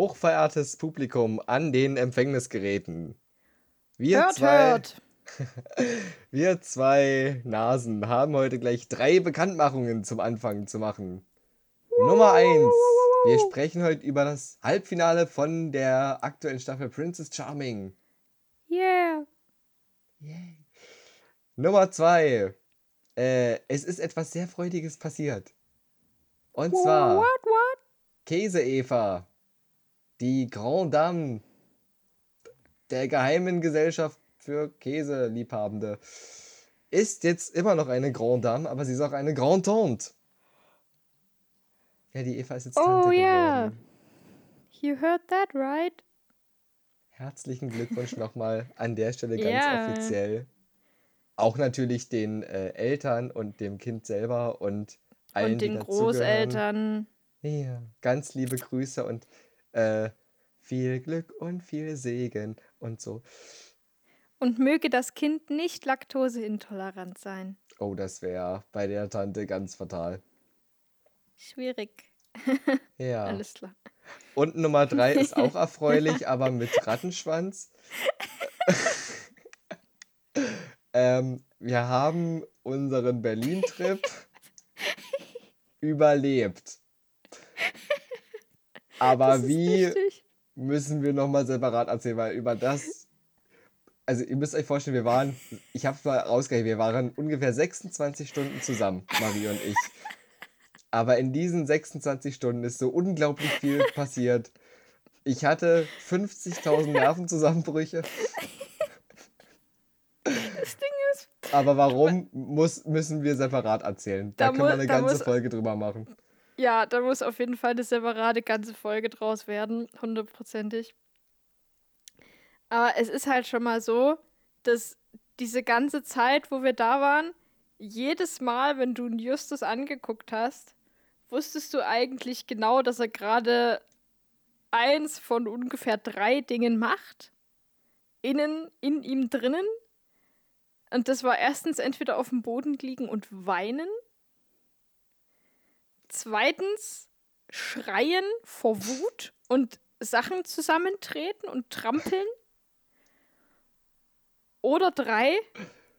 Hochverehrtes Publikum an den Empfängnisgeräten. Wir Hört, zwei, hört. wir zwei Nasen haben heute gleich drei Bekanntmachungen zum Anfang zu machen. Nummer eins. Wir sprechen heute über das Halbfinale von der aktuellen Staffel Princess Charming. Yeah. Nummer zwei. Äh, es ist etwas sehr Freudiges passiert. Und zwar What, what? Käse-Eva, die Grand Dame der geheimen Gesellschaft für Käseliebhabende, ist jetzt immer noch eine Grand Dame, aber sie ist auch eine Grand Tante. Ja, die Eva ist jetzt Tante Oh, yeah. geworden. You heard that right? Herzlichen Glückwunsch nochmal an der Stelle ganz Ja. offiziell. Auch natürlich den äh, Eltern und dem Kind selber und allen, Und die den dazugehören. Großeltern. Ja, ganz liebe Grüße und äh, viel Glück und viel Segen und so. Und möge das Kind nicht laktoseintolerant sein. Oh, das wäre bei der Tante ganz fatal. Schwierig. Ja. Alles klar. Und Nummer drei ist auch erfreulich, aber mit Rattenschwanz. ähm, wir haben unseren Berlin-Trip überlebt. Aber wie richtig. müssen wir nochmal separat erzählen, weil über das. Also, ihr müsst euch vorstellen, wir waren, ich habe mal rausgerechnet, wir waren ungefähr 26 Stunden zusammen, Marie und ich. Aber in diesen 26 Stunden ist so unglaublich viel passiert. Ich hatte 50.000 Nervenzusammenbrüche. Das Ding ist, Aber warum muss, müssen wir separat erzählen? Da, Da können wir eine ganze muss- Folge drüber machen. Ja, da muss auf jeden Fall eine separate ganze Folge draus werden. Hundertprozentig. Aber es ist halt schon mal so, dass diese ganze Zeit, wo wir da waren, jedes Mal, wenn du Justus angeguckt hast, wusstest du eigentlich genau, dass er gerade eins von ungefähr drei Dingen macht. Innen, in ihm drinnen. Und das war erstens entweder auf dem Boden liegen und weinen. Zweitens schreien vor Wut und Sachen zusammentreten und trampeln. Oder drei,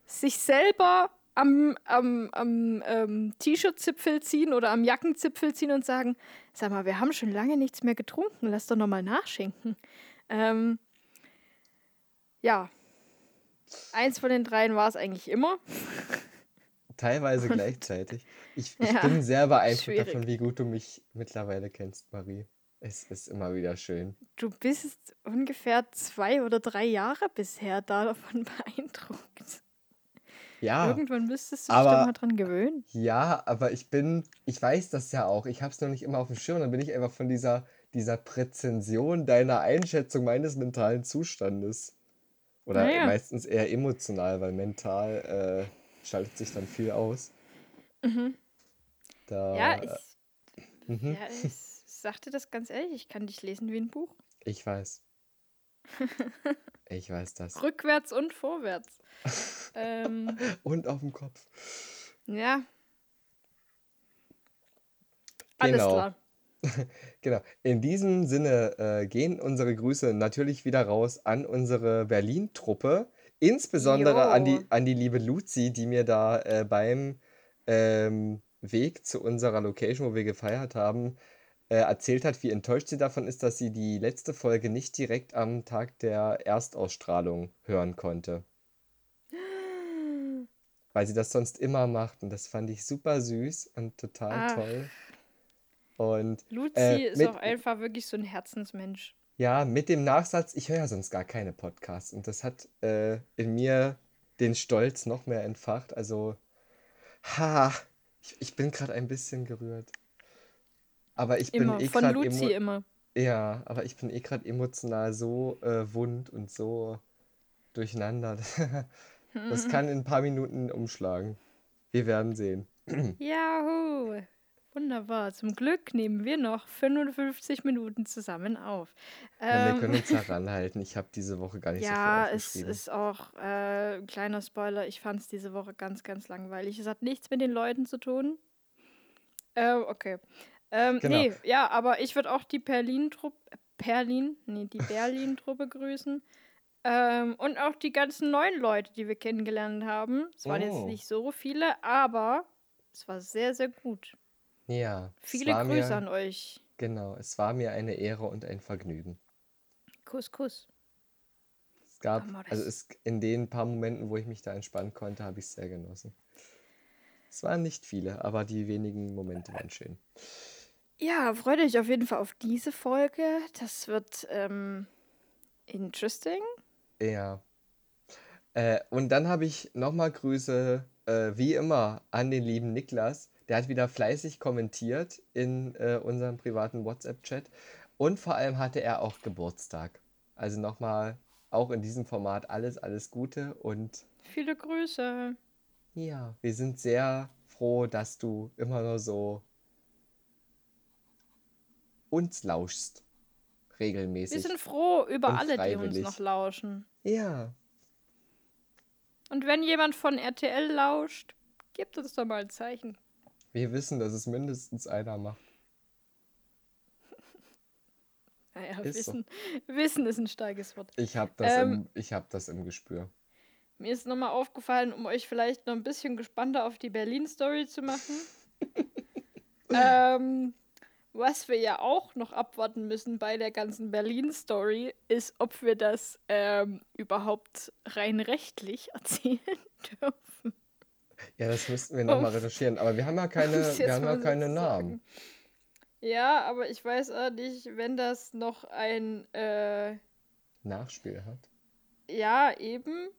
sich selber am, am, am ähm, T-Shirt-Zipfel ziehen oder am Jackenzipfel ziehen und sagen, sag mal, wir haben schon lange nichts mehr getrunken, lass doch nochmal nachschenken. Ähm, ja, eins von den dreien war es eigentlich immer. Teilweise gleichzeitig. Ich, ich Ja, bin sehr beeindruckt schwierig. davon, wie gut du mich mittlerweile kennst, Marie. Es ist immer wieder schön. Du bist ungefähr zwei oder drei Jahre bisher davon beeindruckt. Ja, Irgendwann müsstest du dich aber- doch mal dran gewöhnen. ja, aber ich bin, ich weiß das ja auch. Ich habe es noch nicht immer auf dem Schirm. Dann bin ich einfach von dieser, dieser Präzension deiner Einschätzung meines mentalen Zustandes. Oder Naja. meistens eher emotional, weil mental äh, schaltet sich dann viel aus. Mhm. Da, Ja, ich, mhm, ja, ich sagte das ganz ehrlich, ich kann dich lesen wie ein Buch. ich weiß. Ich weiß das. Rückwärts und vorwärts. ähm, Und auf dem Kopf. ja. Alles Genau. klar. Genau. In diesem Sinne äh, gehen unsere Grüße natürlich wieder raus an unsere Berlin-Truppe. Insbesondere an die, an die liebe Luzi, die mir da äh, beim ähm, Weg zu unserer Location, wo wir gefeiert haben, äh, erzählt hat, wie enttäuscht sie davon ist, dass sie die letzte Folge nicht direkt am Tag der Erstausstrahlung hören konnte. Weil sie das sonst immer macht. Und das fand ich super süß und total Ach. toll. Und Luzi Äh, ist mit- auch einfach wirklich so ein Herzensmensch. Ja, mit dem Nachsatz, ich höre ja sonst gar keine Podcasts und das hat äh, in mir den Stolz noch mehr entfacht. Also, ha, ich, ich bin gerade ein bisschen gerührt. Aber ich bin Immer. eh Von gerade Luzi emo immer. ja, aber ich bin eh gerade emotional so äh, wund und so durcheinander. Das kann in ein paar Minuten umschlagen. Wir werden sehen. Yahoo! Wunderbar. Zum Glück nehmen wir noch 55 Minuten zusammen auf. Ja, wir Ähm, können uns heranhalten. Ich habe diese Woche gar nicht ja, so viel es aufgeschrieben. ist auch äh, ein kleiner Spoiler. Ich fand es diese Woche ganz, ganz langweilig. Es hat nichts mit den Leuten zu tun. Äh, okay. Ähm, Genau. Nee, ja, aber ich würde auch die Berlin-Truppe Perlin, nee, die Berlin-Truppe grüßen. Ähm, und auch die ganzen neuen Leute, die wir kennengelernt haben. Es waren jetzt Oh. nicht so viele, aber es war sehr, sehr gut. Ja, Viele Grüße mir, an euch. genau, es war mir eine Ehre und ein Vergnügen. Kuss, Kuss. Es gab, Amores. also es, in den paar Momenten, wo ich mich da entspannen konnte, habe ich es sehr genossen. Es waren nicht viele, aber die wenigen Momente waren schön. Ja, freut euch auf jeden Fall auf diese Folge. Das wird ähm, interesting. Ja. Äh, und dann habe ich nochmal Grüße, äh, wie immer, an den lieben Niklas. Der hat wieder fleißig kommentiert in äh, unserem privaten WhatsApp-Chat. Und vor allem hatte er auch Geburtstag. Also nochmal, auch in diesem Format alles, alles Gute. Und Viele Grüße. ja, wir sind sehr froh, dass du immer nur so uns lauschst. Wir Regelmäßig. sind froh über alle, die uns noch lauschen. Ja, Und wenn jemand von RTL lauscht, gebt uns doch mal ein Zeichen. Wir wissen, dass es mindestens einer macht. Naja, Ist so. Wissen, Wissen ist ein starkes Wort. Ich habe das, Ähm, im, ich hab das im Gespür. Mir ist nochmal aufgefallen, um euch vielleicht noch ein bisschen gespannter auf die Berlin-Story zu machen. ähm, was wir ja auch noch abwarten müssen bei der ganzen Berlin-Story, ist, ob wir das ähm, überhaupt rein rechtlich erzählen dürfen. Ja, das müssten wir nochmal recherchieren. Aber wir haben ja keine, wir haben ja keine Namen. sagen. Ja, aber ich weiß auch nicht, wenn das noch ein, äh, Nachspiel hat. ja, eben.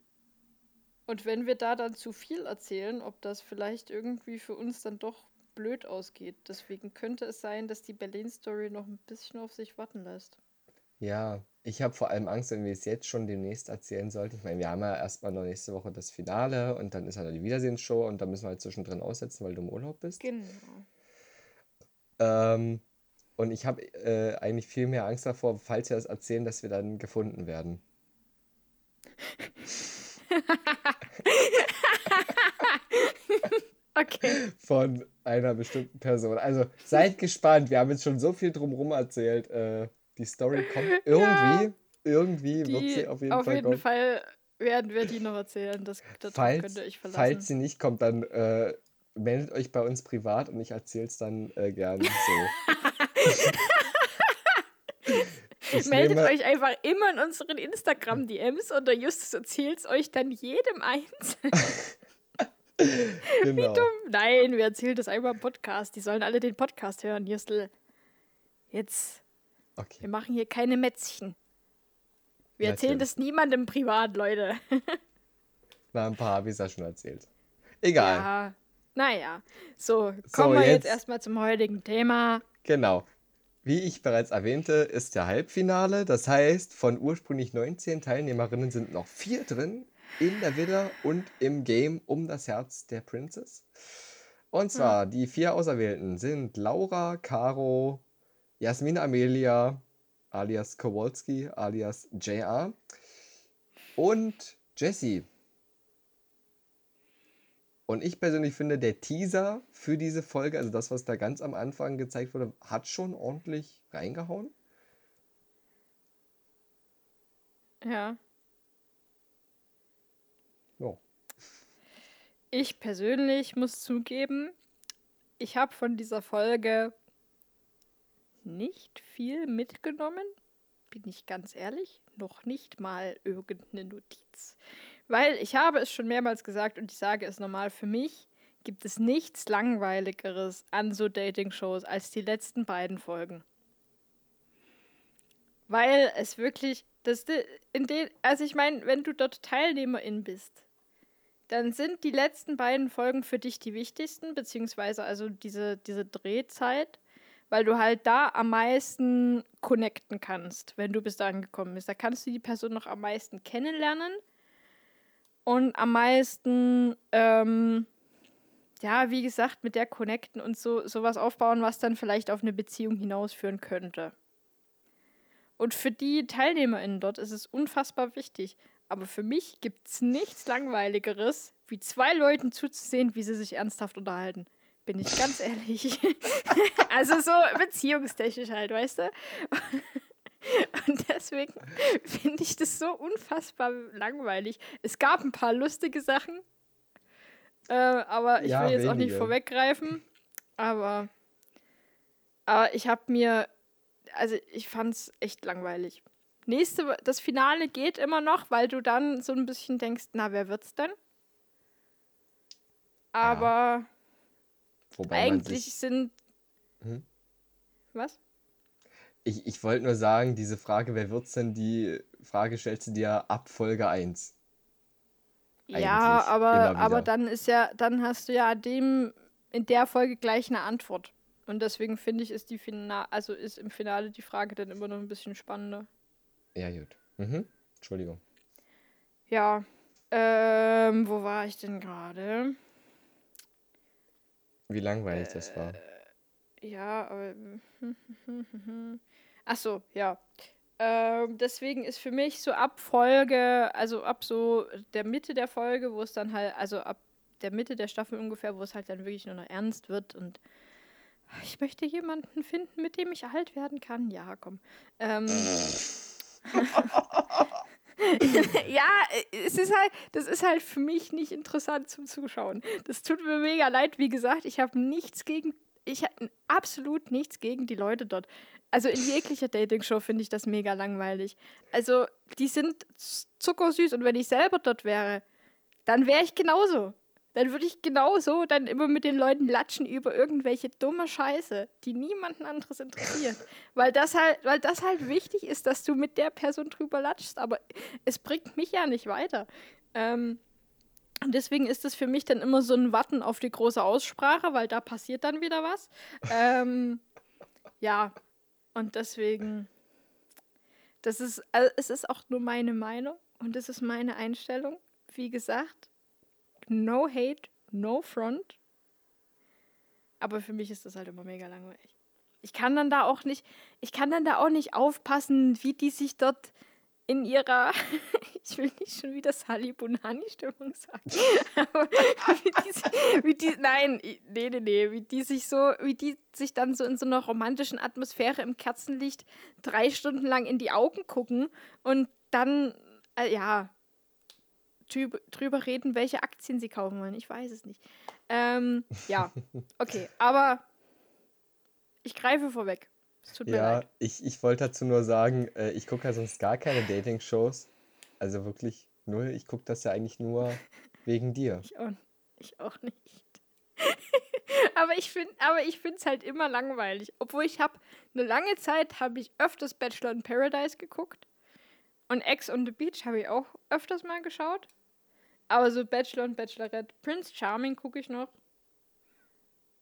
Und wenn wir da dann zu viel erzählen, ob das vielleicht irgendwie für uns dann doch blöd ausgeht. Deswegen könnte es sein, dass die Berlin-Story noch ein bisschen auf sich warten lässt. Ja, ich habe vor allem Angst, wenn wir es jetzt schon demnächst erzählen sollten. Ich meine, wir haben ja erstmal noch nächste Woche das Finale und dann ist halt die Wiedersehensshow und da müssen wir halt zwischendrin aussetzen, weil du im Urlaub bist. Genau. Ähm, und ich habe äh, eigentlich viel mehr Angst davor, falls wir das erzählen, dass wir dann gefunden werden. Okay. Von einer bestimmten Person. Also seid gespannt. Wir haben jetzt schon so viel drumherum erzählt. Äh, die Story kommt irgendwie. Irgendwie wird sie auf jeden auf Fall jeden kommen. Fall werden wir die noch erzählen. Das, darauf Falls, falls sie nicht kommt, dann äh, meldet euch bei uns privat und ich erzähle es dann äh, gerne so. ich Meldet nehme, euch einfach immer in unseren Instagram-DMs und der Justus erzählt es euch dann jedem eins. genau. Nein, wir erzählen das einfach im Podcast. Die sollen alle den Podcast hören, Justel. Jetzt, wir Okay. machen hier keine Mätzchen. Wir erzählen Natürlich. das niemandem privat, Leute. Na, ein paar habe ich es ja schon erzählt. Egal. Ja, naja. So, So, kommen wir jetzt jetzt- erstmal zum heutigen Thema. Genau. Wie ich bereits erwähnte, ist der Halbfinale. Das heißt, von ursprünglich 19 Teilnehmerinnen sind noch vier drin in der Villa und im Game um das Herz der Princess. Und zwar die vier Auserwählten sind Laura, Caro, Jasmin Amelia, alias Kowalski, alias JR und Jessie. Und ich persönlich finde, der Teaser für diese Folge, also das, was da ganz am Anfang gezeigt wurde, hat schon ordentlich reingehauen. Ja. Ja. Ich persönlich muss zugeben, ich habe von dieser Folge nicht viel mitgenommen. Bin ich ganz ehrlich, noch nicht mal irgendeine Notiz. Weil ich habe es schon mehrmals gesagt und ich sage es nochmal, für mich gibt es nichts Langweiligeres an so Dating-Shows als die letzten beiden Folgen. Weil es wirklich, das, in den, also ich meine, wenn du dort Teilnehmerin bist, dann sind die letzten beiden Folgen für dich die wichtigsten, beziehungsweise also diese, diese Drehzeit, weil du halt da am meisten connecten kannst, wenn du bis dahin gekommen bist. Da kannst du die Person noch am meisten kennenlernen und am meisten, ähm, ja, wie gesagt, mit der connecten und so sowas aufbauen, was dann vielleicht auf eine Beziehung hinausführen könnte. Und für die TeilnehmerInnen dort ist es unfassbar wichtig. Aber für mich gibt es nichts Langweiligeres, wie zwei Leuten zuzusehen, wie sie sich ernsthaft unterhalten. Bin ich ganz ehrlich. also so beziehungstechnisch halt, weißt du? Und deswegen finde ich das so unfassbar langweilig. Es gab ein paar lustige Sachen, äh, aber ich Ja, will jetzt auch nicht wenige. vorweggreifen. Aber, aber ich habe mir, also ich fand es echt langweilig. Nächste, das Finale geht immer noch, weil du dann so ein bisschen denkst, na, wer wird's denn? Aber Wobei eigentlich sich, sind. Hm? Was? ich, ich wollte nur sagen, diese Frage, wer wird's denn, die Frage stellst du dir ab Folge 1. Ja, Eigentlich aber, immer aber wieder. dann ist ja, dann hast du ja dem in der Folge gleich eine Antwort. Und deswegen finde ich, ist die Finale, also ist im Finale die Frage dann immer noch ein bisschen spannender. Ja, gut. Mhm. Entschuldigung. Ja. Ähm, wo war ich denn gerade? Wie langweilig das Äh, war. Ja, aber. Ach so, ja. Ähm, deswegen ist für mich so ab Folge, also ab so der Mitte der Folge, wo es dann halt, also ab der Mitte der Staffel ungefähr, wo es halt dann wirklich nur noch ernst wird und ich möchte jemanden finden, mit dem ich alt werden kann. Ja, komm. Ähm, ja, es ist halt, das ist halt für mich nicht interessant zum Zuschauen. Das tut mir mega leid. Wie gesagt, ich habe nichts gegen, ich habe absolut nichts gegen die Leute dort. Also in jeglicher Dating-Show finde ich das mega langweilig. Also die sind zuckersüß und wenn ich selber dort wäre, dann wäre ich genauso. Dann würde ich genauso dann immer mit den Leuten latschen über irgendwelche dumme Scheiße, die niemanden anderes interessiert. weil, das halt, weil das halt wichtig ist, dass du mit der Person drüber latschst, aber es bringt mich ja nicht weiter. Ähm, und deswegen ist es für mich dann immer so ein Warten auf die große Aussprache, weil da passiert dann wieder was. ähm, ja, und deswegen, das ist, also es ist auch nur meine Meinung und es ist meine Einstellung. Wie gesagt, no hate, no front. Aber für mich ist das halt immer mega langweilig. Ich kann dann da auch nicht, ich kann dann da auch nicht aufpassen, wie die sich dort in ihrer, ich will nicht schon wieder Sally Bonani-Stimmung sagen, wie die, wie die, nein, nee, nee, nee, wie die sich so, wie die sich dann so in so einer romantischen Atmosphäre im Kerzenlicht drei Stunden lang in die Augen gucken und dann, äh, ja, drüber, reden, welche Aktien sie kaufen wollen. Ich weiß es nicht. Ähm, ja, okay, aber ich greife vorweg. Es tut mir Ja, leid. ich, ich wollte dazu nur sagen, äh, ich gucke ja sonst gar keine Dating-Shows. Also wirklich null. Ich gucke das ja eigentlich nur wegen dir. Ich auch, ich auch nicht. aber ich finde, aber ich finde es halt immer langweilig. Obwohl ich habe eine lange Zeit habe ich öfters Bachelor in Paradise geguckt und Ex on the Beach habe ich auch öfters mal geschaut. Aber so Bachelor und Bachelorette, Prince Charming gucke ich noch.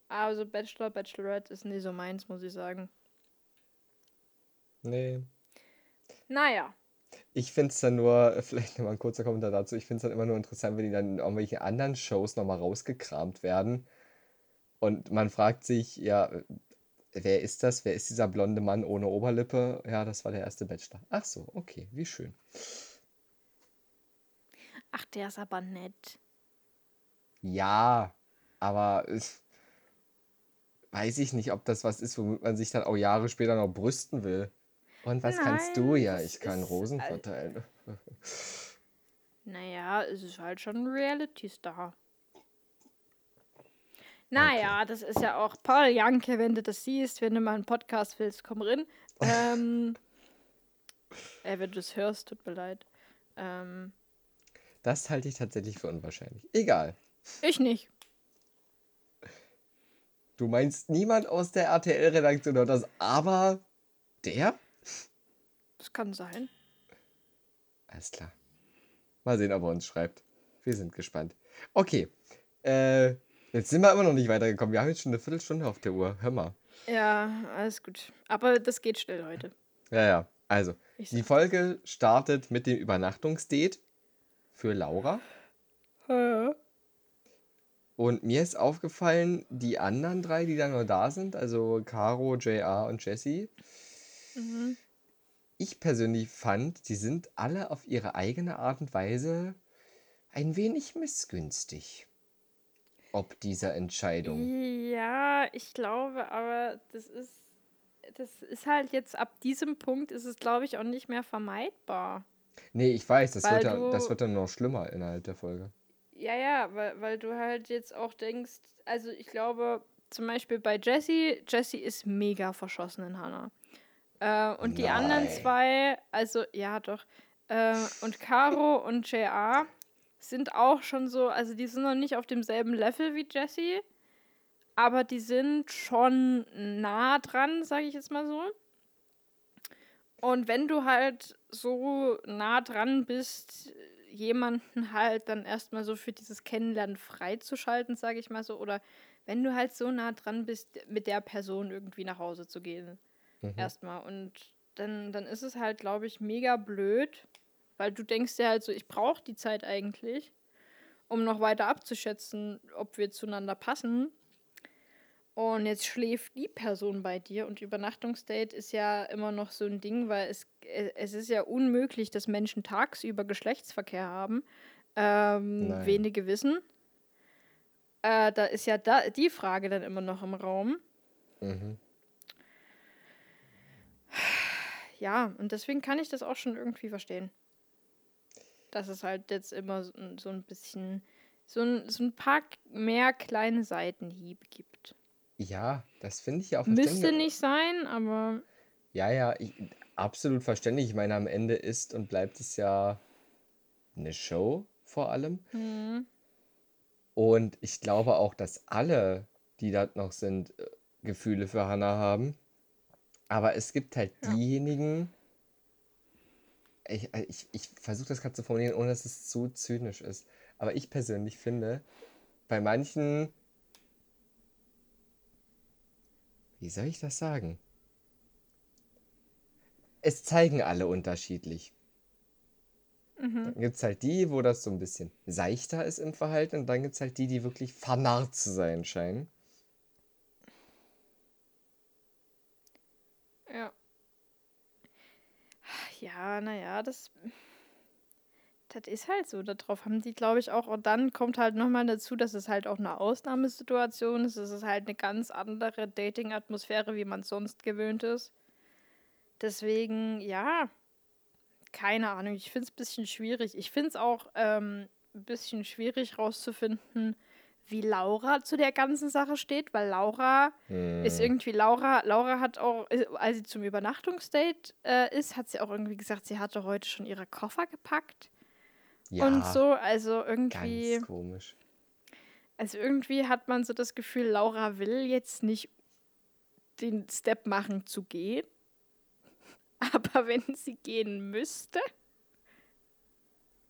Aber so Bachelor, Bachelorette ist nie so meins, muss ich sagen. Nee. Naja. Ich finde es dann nur, vielleicht nochmal ein kurzer Kommentar dazu, ich finde es dann immer nur interessant, wenn die dann in irgendwelchen anderen Shows nochmal rausgekramt werden. Und man fragt sich, ja, wer ist das? Wer ist dieser blonde Mann ohne Oberlippe? Ja, das war der erste Bachelor. Ach so, okay, wie schön. Ach, der ist aber nett. Ja, aber es, weiß ich nicht, ob das was ist, womit man sich dann auch Jahre später noch brüsten will. Und was kannst du? Nein, Ja, ich kann Rosen verteilen. Naja, es ist halt schon ein Reality-Star. Naja, das ist ja auch Paul Janke, wenn du das siehst, wenn du mal einen Podcast willst, komm rein. Ähm, äh, wenn du das hörst, tut mir leid. Ähm, Das halte ich tatsächlich für unwahrscheinlich. Egal. ich nicht. Du meinst niemand aus der RTL-Redaktion hört das, aber der? Das kann sein. Alles klar. Mal sehen, ob er uns schreibt. Wir sind gespannt. Okay. Äh, jetzt sind wir immer noch nicht weitergekommen. Wir haben jetzt schon eine Viertelstunde auf der Uhr. Hör mal. Ja, alles gut. Aber das geht schnell heute. Ja, ja. Also, die Folge startet mit dem Übernachtungsdate für Laura. Ja. Und mir ist aufgefallen, die anderen drei, die da nur da sind, also Caro, JR und Jessie, Mhm. ich persönlich fand, die sind alle auf ihre eigene Art und Weise ein wenig missgünstig. Ob dieser Entscheidung. Ja, ich glaube, aber das ist. das ist halt jetzt ab diesem Punkt ist es, glaube ich, auch nicht mehr vermeidbar. Nee, ich weiß, das wird, ja, du- das wird dann noch schlimmer innerhalb der Folge. Ja, ja, weil, weil du halt jetzt auch denkst, also ich glaube, zum Beispiel bei Jessie, Jessie ist mega verschossen in Hannah. Äh, und die anderen Nein. zwei, also ja doch, äh, und Caro und JR sind auch schon so, also die sind noch nicht auf demselben Level wie Jessie, aber die sind schon nah dran, sage ich jetzt mal so. Und wenn du halt so nah dran bist, jemanden halt dann erstmal so für dieses Kennenlernen freizuschalten, sage ich mal so, oder wenn du halt so nah dran bist, mit der Person irgendwie nach Hause zu gehen, Mhm. erstmal. Und dann, dann ist es halt, glaube ich, mega blöd, weil du denkst dir halt so, ich brauche die Zeit eigentlich, um noch weiter abzuschätzen, ob wir zueinander passen. Und jetzt schläft die Person bei dir und Übernachtungsdate ist ja immer noch so ein Ding, weil es, äh, es ist ja unmöglich, dass Menschen tagsüber Geschlechtsverkehr haben. Ähm, wenige wissen. Äh, da ist ja da die Frage dann immer noch im Raum. Mhm. Ja, und deswegen kann ich das auch schon irgendwie verstehen. Dass es halt jetzt immer so, ein- so ein bisschen, so ein, so ein paar mehr kleine Seitenhiebe gibt. Ja, das finde ich ja auch Müsste nicht sein, aber Ja, ja, ich, absolut verständlich. Ich meine, am Ende ist und bleibt es ja eine Show vor allem. hm, Und ich glaube auch, dass alle, die da noch sind, äh, Gefühle für Hannah haben. Aber es gibt halt Ja. diejenigen, ich, äh, ich, ich versuche das gerade zu formulieren, ohne dass es zu zynisch ist. Aber ich persönlich finde, bei manchen, wie soll ich das sagen? Es zeigen alle unterschiedlich. mhm. Dann gibt es halt die, wo das so ein bisschen seichter ist im Verhalten und dann gibt es halt die, die wirklich vernarrt zu sein scheinen. ja. Ja, naja, das, das ist halt so. Darauf haben die, glaube ich, auch. Und dann kommt halt nochmal dazu, dass es halt auch eine Ausnahmesituation ist. Es ist halt eine ganz andere Dating-Atmosphäre, wie man sonst gewöhnt ist. Deswegen, ja, keine Ahnung. Ich finde es ein bisschen schwierig. Ich finde es auch ähm, ein bisschen schwierig rauszufinden, wie Laura zu der ganzen Sache steht, weil Laura ist Hm. irgendwie Laura. Laura hat auch, äh, als sie zum Übernachtungsdate äh, ist, hat sie auch irgendwie gesagt, sie hatte heute schon ihre Koffer gepackt Ja, und so. Also irgendwie, ganz komisch. also irgendwie hat man so das Gefühl, Laura will jetzt nicht den Step machen zu gehen. Aber wenn sie gehen müsste,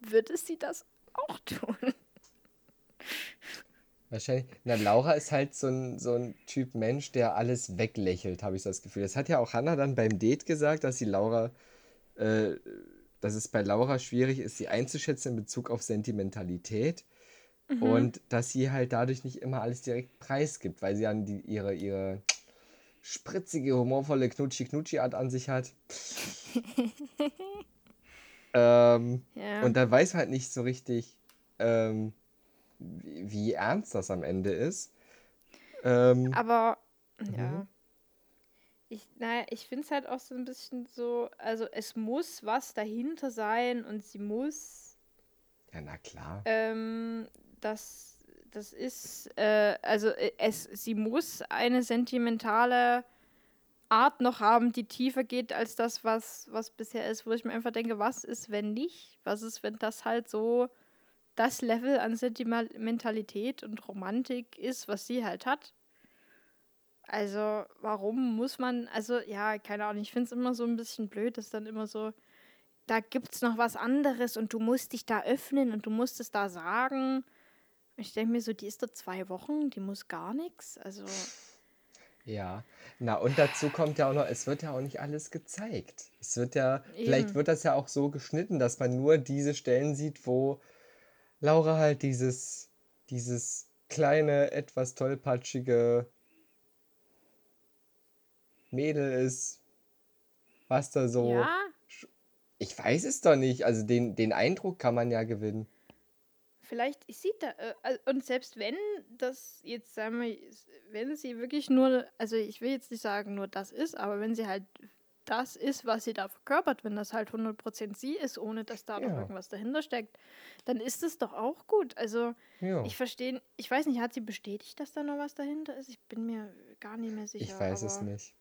würde sie das auch tun. Wahrscheinlich. Na, Laura ist halt so ein, so ein Typ Mensch, der alles weglächelt, habe ich das Gefühl. Das hat ja auch Hannah dann beim Date gesagt, dass sie Laura, äh, dass es bei Laura schwierig ist, sie einzuschätzen in Bezug auf Sentimentalität. Mhm. Und dass sie halt dadurch nicht immer alles direkt preisgibt, weil sie dann die, ihre, ihre spritzige, humorvolle Knutschi-Knutschi-Art an sich hat. ähm, Ja. und da weiß man halt nicht so richtig, ähm, wie, wie ernst das am Ende ist. Ähm, Aber, ja. Ich, naja, ich finde es halt auch so ein bisschen so, also es muss was dahinter sein und sie muss, ja, na klar. ähm, das, das ist, äh, also äh, es, sie muss eine sentimentale Art noch haben, die tiefer geht als das, was, was bisher ist, wo ich mir einfach denke, was ist, wenn nicht? Was ist, wenn das halt so das Level an Sentimentalität und Romantik ist, was sie halt hat? Also, warum muss man, also ja, keine Ahnung, ich finde es immer so ein bisschen blöd, dass dann immer so, da gibt es noch was anderes und du musst dich da öffnen und du musst es da sagen. Ich denke mir so, die ist da zwei Wochen, die muss gar nichts. Also, Ja. Na, und dazu kommt ja auch noch, es wird ja auch nicht alles gezeigt. Es wird ja, vielleicht Eben. wird das ja auch so geschnitten, dass man nur diese Stellen sieht, wo Laura halt dieses, dieses kleine, etwas tollpatschige Mädel ist, was da so. ja, Ich weiß es doch nicht. Also den, den Eindruck kann man ja gewinnen. vielleicht sieht da, äh, und selbst wenn das jetzt, sagen wir, wenn sie wirklich nur, also ich will jetzt nicht sagen, nur das ist, aber wenn sie halt das ist, was sie da verkörpert, wenn das halt 100% sie ist, ohne dass da noch Ja. irgendwas dahinter steckt, dann ist es doch auch gut. Also Ja. ich verstehe, ich weiß nicht, hat sie bestätigt, dass da noch was dahinter ist? Ich bin mir gar nicht mehr sicher. Ich weiß es nicht.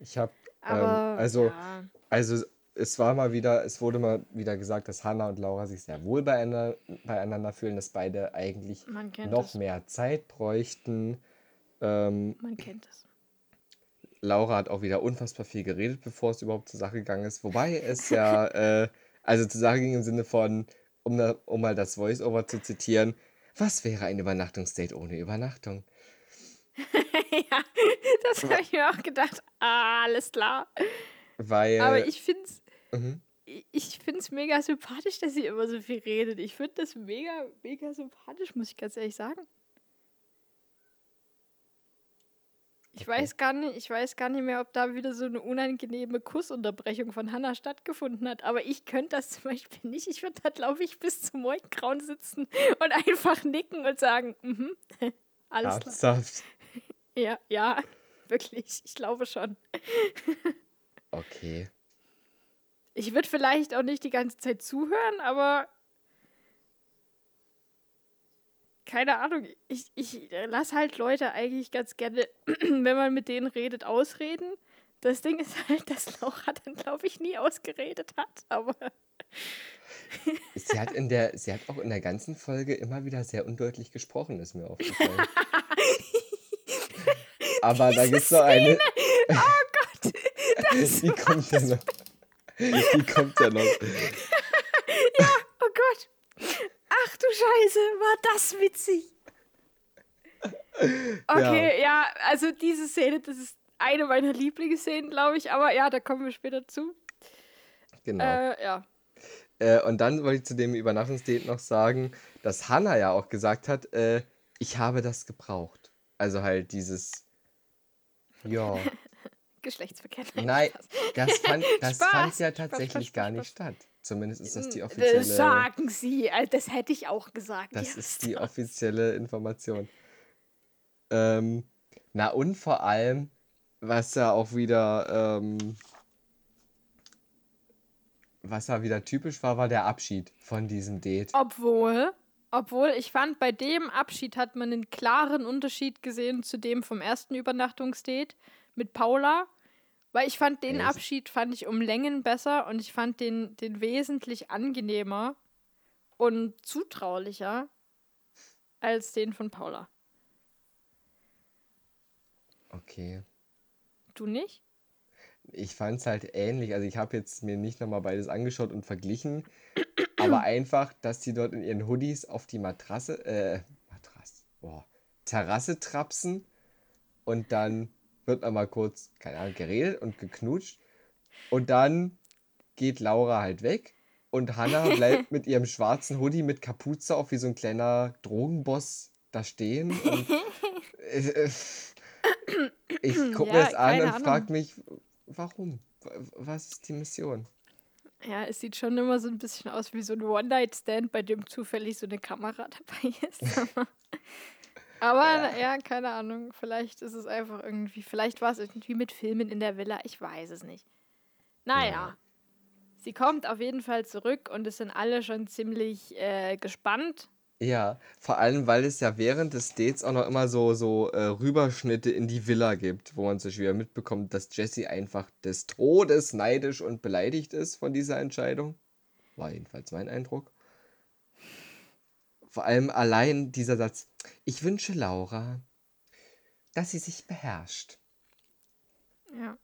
Ich habe, ähm, also, ja, also es war mal wieder, es wurde mal wieder gesagt, dass Hannah und Laura sich sehr wohl beieinander, beieinander fühlen, dass beide eigentlich noch es. mehr Zeit bräuchten. Ähm, Man kennt es. Laura hat auch wieder unfassbar viel geredet, bevor es überhaupt zur Sache gegangen ist. Wobei es ja, äh, also zur Sache ging im Sinne von, um, da, um mal das Voice-Over zu zitieren, was wäre ein Übernachtungsdate ohne Übernachtung? ja, das habe ich mir auch gedacht. Ah, alles klar. Weil, Aber ich finde es mhm. ich find's mega sympathisch, dass sie immer so viel redet. Ich finde das mega, mega sympathisch, muss ich ganz ehrlich sagen. Ich weiß gar nicht, ich weiß gar nicht mehr, ob da wieder so eine unangenehme Kussunterbrechung von Hannah stattgefunden hat. Aber ich könnte das zum Beispiel nicht. Ich würde da, glaube ich, bis zum Morgengrauen sitzen und einfach nicken und sagen, mhm, alles klar. ernsthaft. Ja, ja, wirklich. Ich glaube schon. Okay. Ich würde vielleicht auch nicht die ganze Zeit zuhören, aber keine Ahnung. Ich, ich lasse halt Leute eigentlich ganz gerne, wenn man mit denen redet, ausreden. Das Ding ist halt, dass Laura dann, glaube ich, nie ausgeredet hat. Aber Sie hat, in der, sie hat auch in der ganzen Folge immer wieder sehr undeutlich gesprochen, ist mir aufgefallen. Aber da gibt es noch eine. oh Gott, das Die kommt ja noch. Die kommt ja noch. oh Gott. Ach du Scheiße, war das witzig. Okay, ja, also diese Szene, das ist eine meiner Lieblingsszenen, glaube ich. Aber ja, da kommen wir später zu. Genau. Äh, ja. Äh, und dann wollte ich zu dem Übernachtungsdate noch sagen, dass Hannah ja auch gesagt hat, äh, ich habe das gebraucht. Also halt dieses. Ja. Geschlechtsverkehr. Nein, das fand, das Spaß, fand ja tatsächlich Spaß, gar nicht statt. Zumindest ist das die Das offizielle. sagen sie. Also, Das hätte ich auch gesagt. Das Ja, ist die offizielle Information. Ähm, na und vor allem, was ja auch wieder, ähm, was ja wieder typisch war, war der Abschied von diesem Date. Obwohl, obwohl ich fand, bei dem Abschied hat man einen klaren Unterschied gesehen zu dem vom ersten Übernachtungsdate mit Paula. Weil ich fand den? Abschied fand ich um Längen besser und ich fand den, den wesentlich angenehmer und zutraulicher als den von Paula. Okay. Du nicht? Ich fand es halt ähnlich. Also ich habe jetzt mir nicht nochmal beides angeschaut und verglichen. aber einfach, dass die dort in ihren Hoodies auf die Matrasse, äh, Matrasse, boah, Terrasse trapsen und dann wird einmal kurz, keine Ahnung, geredet und geknutscht. Und dann geht Laura halt weg und Hannah bleibt mit ihrem schwarzen Hoodie mit Kapuze auf wie so ein kleiner Drogenboss da stehen. Und, äh, ich gucke mir Ja, das an und frage mich, warum? Was ist die Mission? Ja, es sieht schon immer so ein bisschen aus wie so ein One-Night-Stand, bei dem zufällig so eine Kamera dabei ist. Aber, aber ja. keine Ahnung. Vielleicht ist es einfach irgendwie, vielleicht war es irgendwie mit Filmen in der Villa, ich weiß es nicht. Naja. Ja. Sie kommt auf jeden Fall zurück und es sind alle schon ziemlich äh, gespannt. Ja, vor allem, weil es ja während des Dates auch noch immer so, so äh, Rüberschnitte in die Villa gibt, wo man sich wieder mitbekommt, dass Jessie einfach des Todes neidisch und beleidigt ist von dieser Entscheidung. War jedenfalls mein Eindruck. Vor allem allein dieser Satz, ich wünsche Laura, dass sie sich beherrscht. Ja.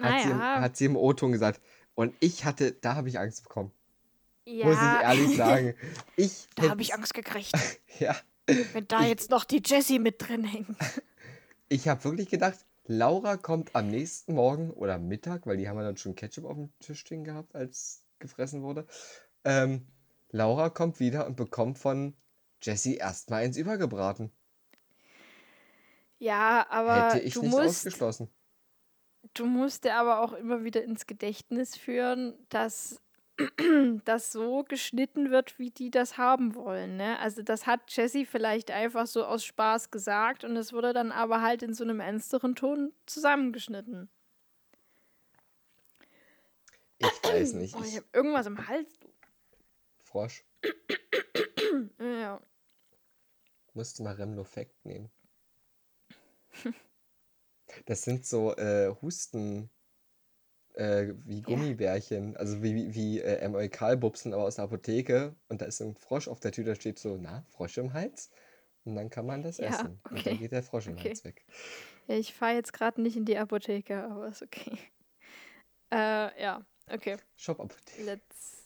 Hat, sie, im, Naja, hat sie im O-Ton gesagt. Und ich hatte, da habe ich Angst bekommen. Ja, Muss ich ehrlich sagen. Ich da habe ich Angst gekriegt, Ja, wenn da jetzt noch die Jessie mit drin hängt. Ich habe wirklich gedacht, Laura kommt am nächsten Morgen oder Mittag, weil die haben ja dann schon Ketchup auf dem Tisch stehen gehabt, als gefressen wurde. Ähm, Laura kommt wieder und bekommt von Jessie erstmal eins übergebraten. Ja, aber Hätte ich du nicht musst, ausgeschlossen. Du musst dir aber auch immer wieder ins Gedächtnis führen, dass dass so geschnitten wird, wie die das haben wollen. Ne? Also das hat Jessie vielleicht einfach so aus Spaß gesagt und es wurde dann aber halt in so einem ernsteren Ton zusammengeschnitten. Ich weiß nicht. Oh, ich habe irgendwas im Hals. Frosch. ja. Musst du mal Remlofekt nehmen. Das sind so äh, Husten äh, wie Gummibärchen, ja. also wie, wie, äh, Emolkalbubsen, aber aus der Apotheke. Und da ist ein Frosch auf der Tüte, da steht so, na, Frosch im Hals. Und dann kann man das ja, essen. Okay. Und dann geht der Frosch im okay. Hals weg. Ja, ich fahre jetzt gerade nicht in die Apotheke, aber ist okay. Äh, ja, okay. Shop-Apotheke. Let's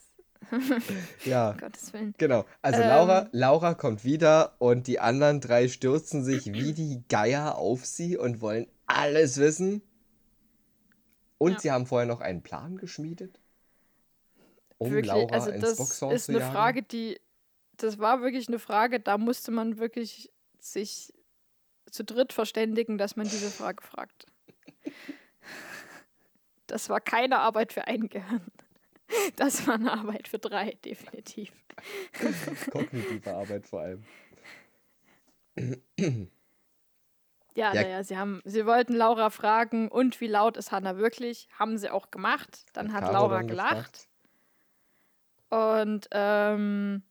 ja. Gottes Willen. Genau. Also ähm, Laura, Laura kommt wieder und die anderen drei stürzen sich wie die Geier auf sie und wollen alles wissen. Und ja. sie haben vorher noch einen Plan geschmiedet, um wirklich, Laura also ins ist zu eine jagen. Frage, die, das war wirklich eine Frage, da musste man wirklich sich zu dritt verständigen, dass man diese Frage fragt. Das war keine Arbeit für ein Gehirn. Das war eine Arbeit für drei, definitiv. Kognitive Arbeit vor allem. Ja, ja. Naja, sie haben, sie wollten Laura fragen, und wie laut ist Hannah wirklich? Haben sie auch gemacht. Dann hat, hat Laura gelacht. Und ähm,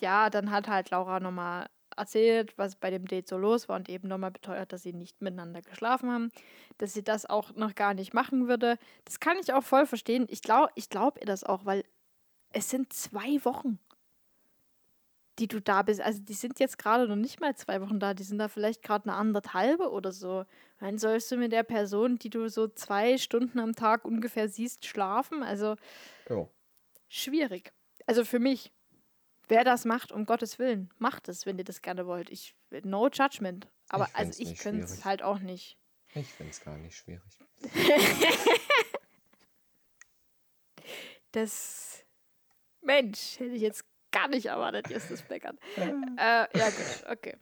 ja, dann hat halt Laura nochmal erzählt, was bei dem Date so los war und eben nochmal beteuert, dass sie nicht miteinander geschlafen haben, dass sie das auch noch gar nicht machen würde. Das kann ich auch voll verstehen. Ich glaube ich glaub ihr das auch, weil es sind zwei Wochen die du da bist. Also die sind jetzt gerade noch nicht mal zwei Wochen da, die sind da vielleicht gerade eine anderthalbe oder so. Dann sollst du mit der Person, die du so zwei Stunden am Tag ungefähr siehst, schlafen. Also jo. schwierig. Also für mich, wer das macht, um Gottes Willen, macht es, wenn ihr das gerne wollt. Ich no judgment. Aber ich also ich könnte es halt auch nicht. Ich finde es gar nicht schwierig. das Mensch, hätte ich jetzt gar nicht erwartet, Justus Beckert. äh, ja, gut, okay.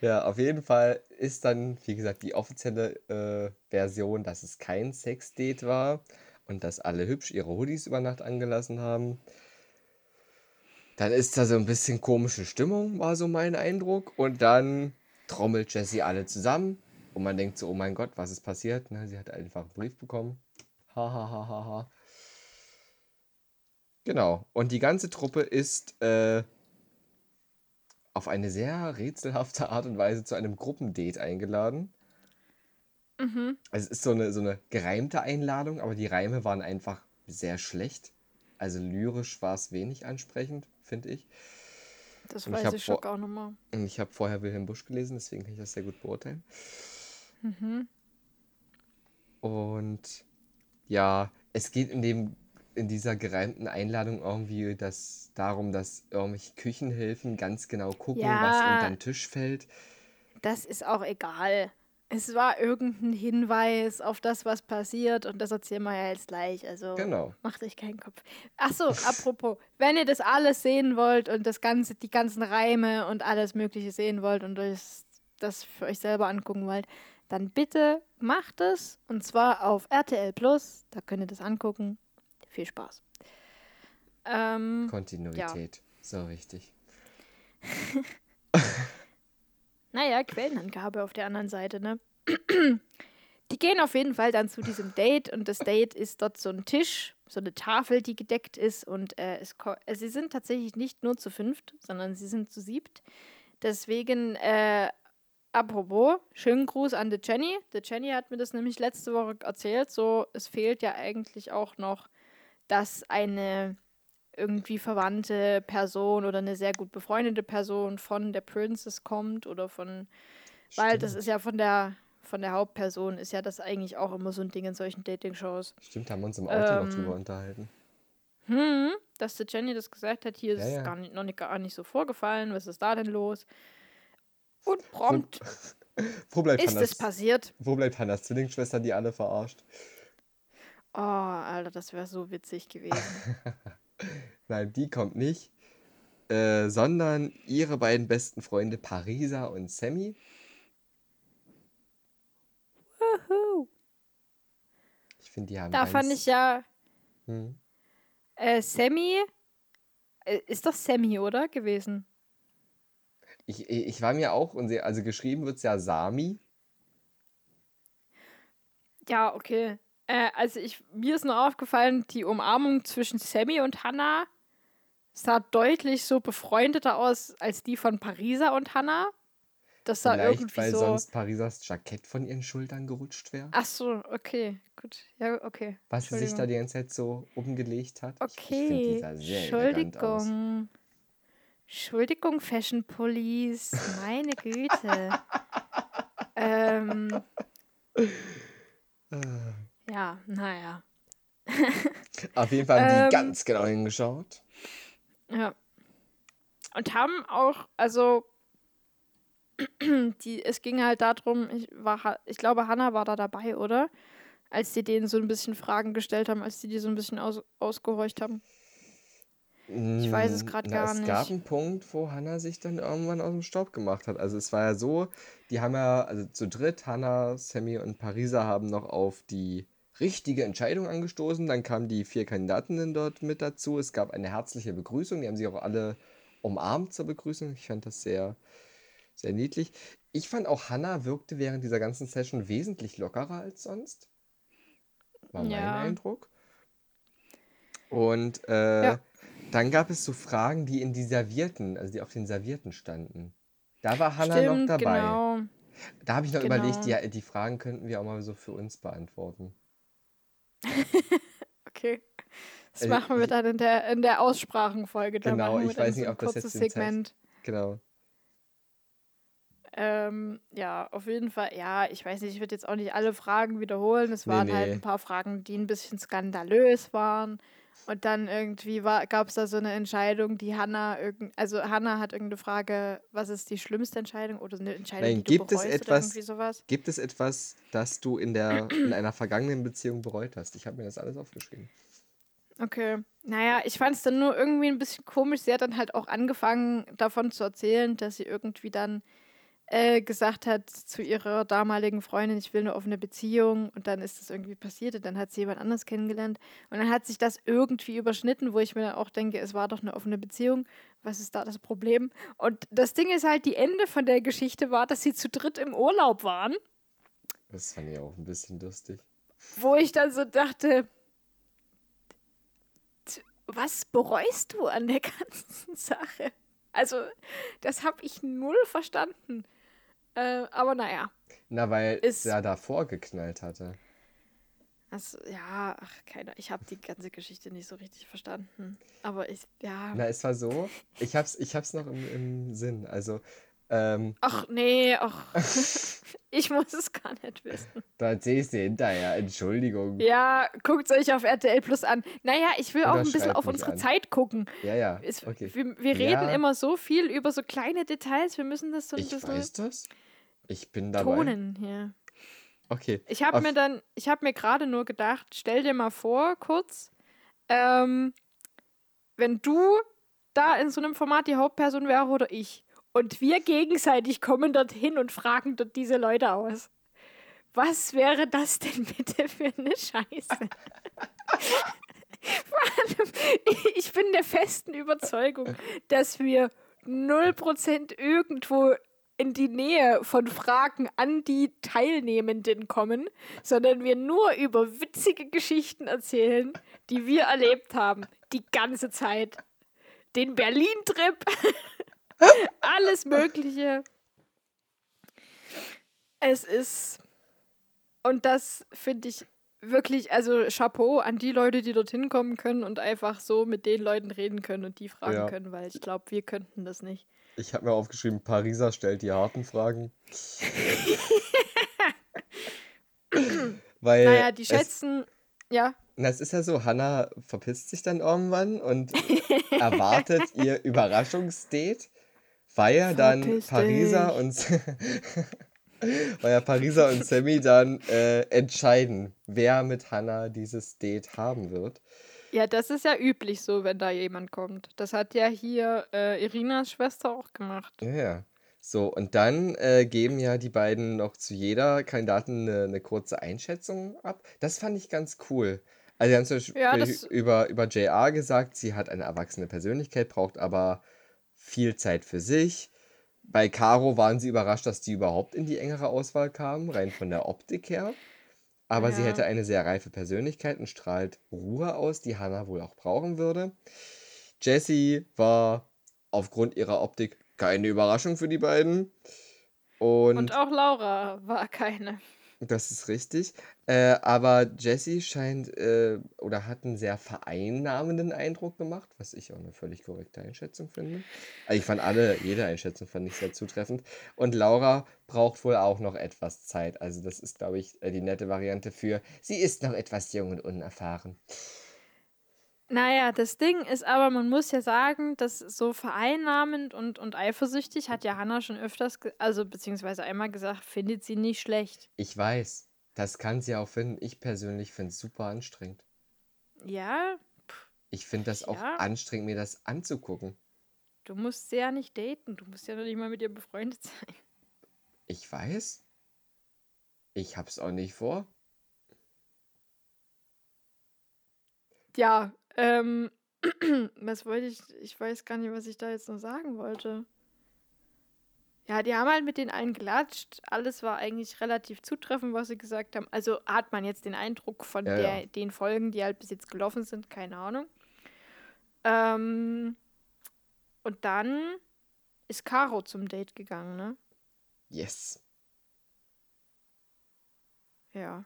Ja, auf jeden Fall ist dann, wie gesagt, die offizielle äh, Version, dass es kein Sexdate war und dass alle hübsch ihre Hoodies über Nacht angelassen haben. Dann ist da so ein bisschen komische Stimmung, war so mein Eindruck. Und dann trommelt Jessie alle zusammen und man denkt so, oh mein Gott, was ist passiert? Na, sie hat einfach einen Brief bekommen. Ha, ha, ha, ha, ha. Genau. Und die ganze Truppe ist äh, auf eine sehr rätselhafte Art und Weise zu einem Gruppendate eingeladen. Mhm. Also es ist so eine, so eine gereimte Einladung, aber die Reime waren einfach sehr schlecht. Also lyrisch war es wenig ansprechend, finde ich. Das und weiß ich, ich schon auch nochmal. Und ich habe vorher Wilhelm Busch gelesen, deswegen kann ich das sehr gut beurteilen. Mhm. Und ja, es geht in dem in dieser gereimten Einladung irgendwie das darum, dass irgendwelche Küchenhilfen ganz genau gucken, ja, was unter den Tisch fällt. Das ist auch egal. Es war irgendein Hinweis auf das, was passiert und das erzählen wir ja jetzt gleich. Also genau. macht euch keinen Kopf. Achso, apropos, wenn ihr das alles sehen wollt und das ganze, die ganzen Reime und alles Mögliche sehen wollt und euch das für euch selber angucken wollt, dann bitte macht es und zwar auf RTL Plus. Da könnt ihr das angucken. Viel Spaß. Ähm, Kontinuität, ja. so wichtig. naja, Quellenangabe auf der anderen Seite, ne? Die gehen auf jeden Fall dann zu diesem Date und das Date ist dort so ein Tisch, so eine Tafel, die gedeckt ist und äh, es, äh, sie sind tatsächlich nicht nur zu fünft, sondern sie sind zu siebt. Deswegen, äh, apropos, schönen Gruß an The Jenny. The Jenny hat mir das nämlich letzte Woche erzählt, so es fehlt ja eigentlich auch noch dass eine irgendwie verwandte Person oder eine sehr gut befreundete Person von der Princess kommt oder von, Stimmt. weil das ist ja von der von der Hauptperson ist ja das eigentlich auch immer so ein Ding in solchen Dating-Shows. Stimmt, haben wir uns im Auto ähm, noch drüber unterhalten. Hm, dass der Jenny das gesagt hat, hier ja, ist ja. gar nicht, noch nicht, gar nicht so vorgefallen, was ist da denn los? Und prompt bleibt ist es passiert. Wo bleibt Hannas Zwillingsschwester, die alle verarscht? Oh, Alter, das wäre so witzig gewesen. Nein, die kommt nicht. Äh, sondern ihre beiden besten Freunde Parisa und Sammy. Woohoo. Ich finde, die haben. Da fand ich ja. Hm? Äh, Sammy. Äh, ist doch Sammy, oder? Gewesen. Ich, ich war mir auch unsicher. Also geschrieben wird es ja Sami. Ja, okay. Äh, also ich, mir ist nur aufgefallen, die Umarmung zwischen Sammy und Hannah sah deutlich so befreundeter aus als die von Pariser und Hannah. Das sah Vielleicht, irgendwie weil so. sonst Parisers Jackett von ihren Schultern gerutscht wäre. Ach so, okay, gut. Ja, okay. Was sie sich da die ganze Zeit so umgelegt hat. Okay. Entschuldigung. Entschuldigung, Fashion Police. Meine Güte. ähm, Ah. Ja, naja. Auf jeden Fall haben die Ähm, ganz genau hingeschaut. Ja. Und haben auch, also, die, es ging halt darum, ich, war, ich glaube, Hannah war da dabei, oder? Als die denen so ein bisschen Fragen gestellt haben, als die die so ein bisschen aus, ausgehorcht haben. Ich weiß es Mm, grad na, gar Es gab nicht. einen Punkt, wo Hannah sich dann irgendwann aus dem Staub gemacht hat. Also es war ja so, die haben ja, also zu dritt, Hannah, Sammy und Pariser haben noch auf die richtige Entscheidung angestoßen. Dann kamen die vier Kandidatinnen dort mit dazu. Es gab eine herzliche Begrüßung. Die haben sich auch alle umarmt zur Begrüßung. Ich fand das sehr, sehr niedlich. Ich fand auch, Hannah wirkte während dieser ganzen Session wesentlich lockerer als sonst. War mein Ja. Eindruck. Und äh, Ja. dann gab es so Fragen, die in die Servierten, also die auf den Servierten standen. Da war Hannah noch Stimmt, dabei. genau. Da habe ich noch Genau. überlegt, die, die Fragen könnten wir auch mal so für uns beantworten. Okay. Das Also machen wir dann in der, in der Aussprachenfolge. Genau, ich weiß so nicht, ein ob das jetzt Segment. Genau. Ähm, ja, auf jeden Fall. Ja, ich weiß nicht, ich würde jetzt auch nicht alle Fragen wiederholen. Es Nee, waren halt nee. ein paar Fragen, die ein bisschen skandalös waren. Und dann irgendwie gab es da so eine Entscheidung, die Hannah irgend, also Hannah hat irgendeine Frage, was ist die schlimmste Entscheidung oder eine Entscheidung, Nein, die gibt du es bereust oder etwas- irgendwie sowas? Gibt es etwas, das du in, der, in einer vergangenen Beziehung bereut hast? Ich habe mir das alles aufgeschrieben. Okay. Naja, ich fand es dann nur irgendwie ein bisschen komisch. Sie hat dann halt auch angefangen, davon zu erzählen, dass sie irgendwie dann äh, gesagt hat zu ihrer damaligen Freundin, ich will eine offene Beziehung. Und dann ist das irgendwie passiert und dann hat sie jemand anderes kennengelernt. Und dann hat sich das irgendwie überschnitten, wo ich mir dann auch denke, es war doch eine offene Beziehung. Was ist da das Problem? Und das Ding ist halt, die Ende von der Geschichte war, dass sie zu dritt im Urlaub waren. Das fand ich auch ein bisschen lustig. wo ich dann so dachte, was bereust du an der ganzen Sache? Also, das habe ich null verstanden. Äh, aber naja, Na, weil Ist- er davor geknallt hatte. also, ja, ach, keine, ich habe die ganze Geschichte nicht so richtig verstanden. Aber ich, ja. Na, es war so, ich hab's, ich hab's noch im, im Sinn. Also, ähm, Ach nee, ach. ich muss es gar nicht wissen. da erzähl ich dir hinterher. Entschuldigung. Ja, guckt euch auf RTL Plus an. Naja, ich will auch Oder ein bisschen auf unsere an. Zeit gucken. Ja, ja. Es, Okay. wir, wir reden Ja. immer so viel über so kleine Details. Wir müssen das so ein Ich bisschen weiß das. Ich bin dabei. tonen hier. Okay. Ich habe mir dann, ich habe mir gerade nur gedacht, stell dir mal vor, kurz, ähm, wenn du da in so einem Format die Hauptperson wäre oder ich und wir gegenseitig kommen dorthin und fragen dort diese Leute aus. Was wäre das denn bitte für eine Scheiße? Vor allem, ich bin der festen Überzeugung, dass wir 0% irgendwo in die Nähe von Fragen an die Teilnehmenden kommen, sondern wir nur über witzige Geschichten erzählen, die wir erlebt haben, die ganze Zeit. Den Berlin-Trip, alles Mögliche. Es ist, und das finde ich wirklich, also Chapeau an die Leute, die dorthin kommen können und einfach so mit den Leuten reden können und die fragen Ja. können, weil ich glaube, wir könnten das nicht. Ich habe mir aufgeschrieben, Pariser stellt die harten Fragen. Weil Naja, die es, schätzen, ja, na, es ist ja so, Hannah verpisst sich dann irgendwann und erwartet ihr Überraschungsdate, weil ja dann Verpiss Pariser dich. und weil ja Pariser und Sammy dann äh, entscheiden, wer mit Hannah dieses Date haben wird. Ja, das ist ja üblich so, wenn da jemand kommt. Das hat ja hier äh, Irinas Schwester auch gemacht. Ja, ja. So, und dann äh, geben ja die beiden noch zu jeder Kandidatin eine, eine kurze Einschätzung ab. Das fand ich ganz cool. Also sie haben zum Beispiel Ja, über, über JR gesagt, sie hat eine erwachsene Persönlichkeit, braucht aber viel Zeit für sich. Bei Caro waren sie überrascht, dass die überhaupt in die engere Auswahl kam, rein von der Optik her. Aber sie Ja. hätte eine sehr reife Persönlichkeit und strahlt Ruhe aus, die Hannah wohl auch brauchen würde. Jessie war aufgrund ihrer Optik keine Überraschung für die beiden. Und, Und auch Laura war keine. das ist richtig. Äh, aber Jessie scheint äh, oder hat einen sehr vereinnahmenden Eindruck gemacht, was ich auch eine völlig korrekte Einschätzung finde. Also ich fand alle, jede Einschätzung fand ich sehr zutreffend. Und Laura braucht wohl auch noch etwas Zeit. Also das ist, glaube ich, äh, die nette Variante für, sie ist noch etwas jung und unerfahren. Naja, das Ding ist aber, man muss ja sagen, dass so vereinnahmend und, und eifersüchtig hat ja Hannah schon öfters, also beziehungsweise einmal gesagt, findet sie nicht schlecht. Ich weiß, das kann sie auch finden. Ich persönlich finde es super anstrengend. Ja, Ich finde das auch Ja. anstrengend, mir das anzugucken. du musst sie ja nicht daten, du musst ja noch nicht mal mit ihr befreundet sein. Ich weiß. Ich hab's auch nicht vor. Ja, ähm, was wollte ich, ich weiß gar nicht, was ich da jetzt noch sagen wollte. Ja, die haben halt mit den allen gelatscht. Alles war eigentlich relativ zutreffend, was sie gesagt haben. Also hat man jetzt den Eindruck von Ja, der, ja. den Folgen, die halt bis jetzt gelaufen sind, keine Ahnung. Ähm, und dann ist Caro zum Date gegangen, ne? Yes. Ja.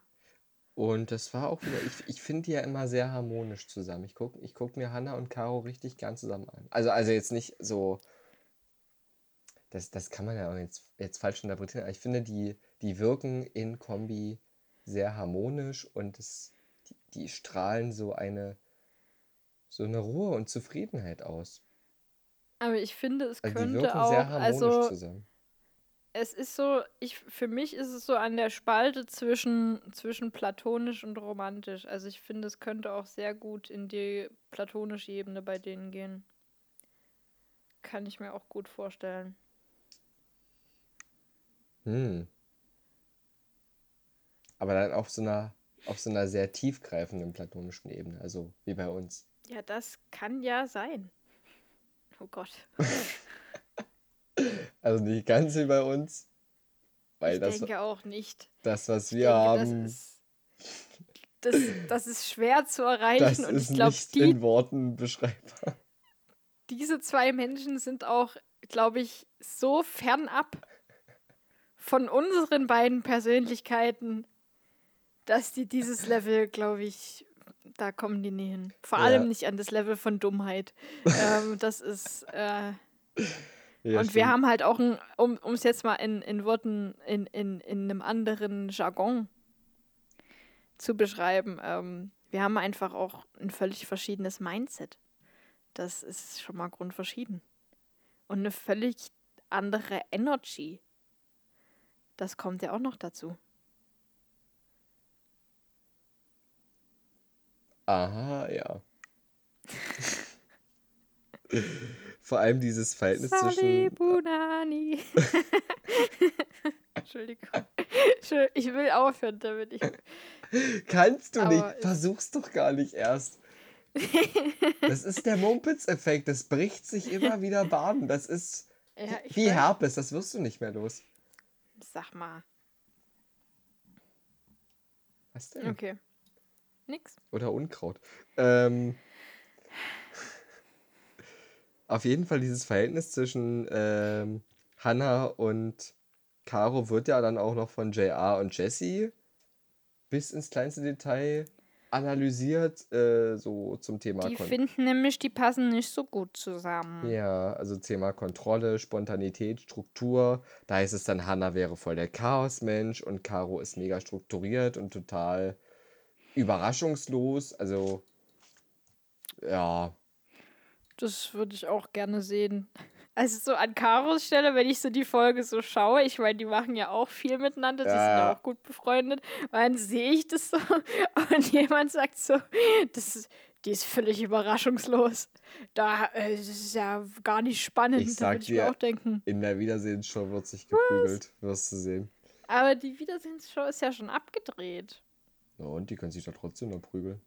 Und das war auch wieder, ich, ich finde die ja immer sehr harmonisch zusammen. Ich gucke ich guck mir Hannah und Caro richtig gern zusammen an. Also, also jetzt nicht so, das, das kann man ja auch jetzt, jetzt falsch interpretieren, aber ich finde, die, die wirken in Kombi sehr harmonisch und es, die, die strahlen so eine, so eine Ruhe und Zufriedenheit aus. Aber ich finde, es Also könnte auch, sehr harmonisch also zusammen. es ist so, ich, für mich ist es so an der Spalte zwischen, zwischen platonisch und romantisch. Also ich finde, es könnte auch sehr gut in die platonische Ebene bei denen gehen. Kann ich mir auch gut vorstellen. Hm. Aber dann auf so einer, auf so einer sehr tiefgreifenden platonischen Ebene, also wie bei uns. Ja, das kann ja sein. Oh Gott. Also nicht ganz wie bei uns, weil Ich das, denke auch nicht. das, was wir denke, das haben, ist, das, das ist schwer zu erreichen das und ist ich glaube, nicht die, in Worten beschreibbar. diese zwei Menschen sind auch, glaube ich, so fernab von unseren beiden Persönlichkeiten, dass die dieses Level, glaube ich, da kommen die nie hin. Vor Ja. allem nicht an das Level von Dummheit. ähm, das ist. Äh, Ja, und wir haben halt auch, ein, um es jetzt mal in, in Worten, in, in, in einem anderen Jargon zu beschreiben, ähm, wir haben einfach auch ein völlig verschiedenes Mindset. Das ist schon mal grundverschieden. Und eine völlig andere Energy. Das kommt ja auch noch dazu. Aha, ja. Vor allem dieses Verhältnis Sali zwischen. Bunani. Entschuldigung. Ich will aufhören damit. Ich, Kannst du nicht, Aber es- versuch's doch gar nicht erst. Das ist der Mumpitz-Effekt, das bricht sich immer wieder Bahn. Das ist ja, wie weiß. Herpes, das wirst du nicht mehr los. Sag mal. Was denn? Okay. Nix. Oder Unkraut. Ähm, auf jeden Fall dieses Verhältnis zwischen ähm, Hannah und Caro wird ja dann auch noch von JR und Jesse bis ins kleinste Detail analysiert, äh, so zum Thema Die Kon finden nämlich, die passen nicht so gut zusammen. Ja, also Thema Kontrolle, Spontanität, Struktur. Da heißt es dann, Hannah wäre voll der Chaosmensch und Caro ist mega strukturiert und total überraschungslos. Also, ja, Das würde ich auch gerne sehen. Also so an Karos Stelle, wenn ich so die Folge so schaue, ich meine, die machen ja auch viel miteinander, die sind ja Ja. auch gut befreundet, und dann sehe ich das so und jemand sagt so, das ist, die ist völlig überraschungslos. Da äh, das ist ja gar nicht spannend. Ich da sag würde ich mir auch denken. in der Wiedersehensshow wird sich geprügelt, wirst du sehen. Aber die Wiedersehensshow ist ja schon abgedreht. Na und, die können sich da trotzdem noch prügeln.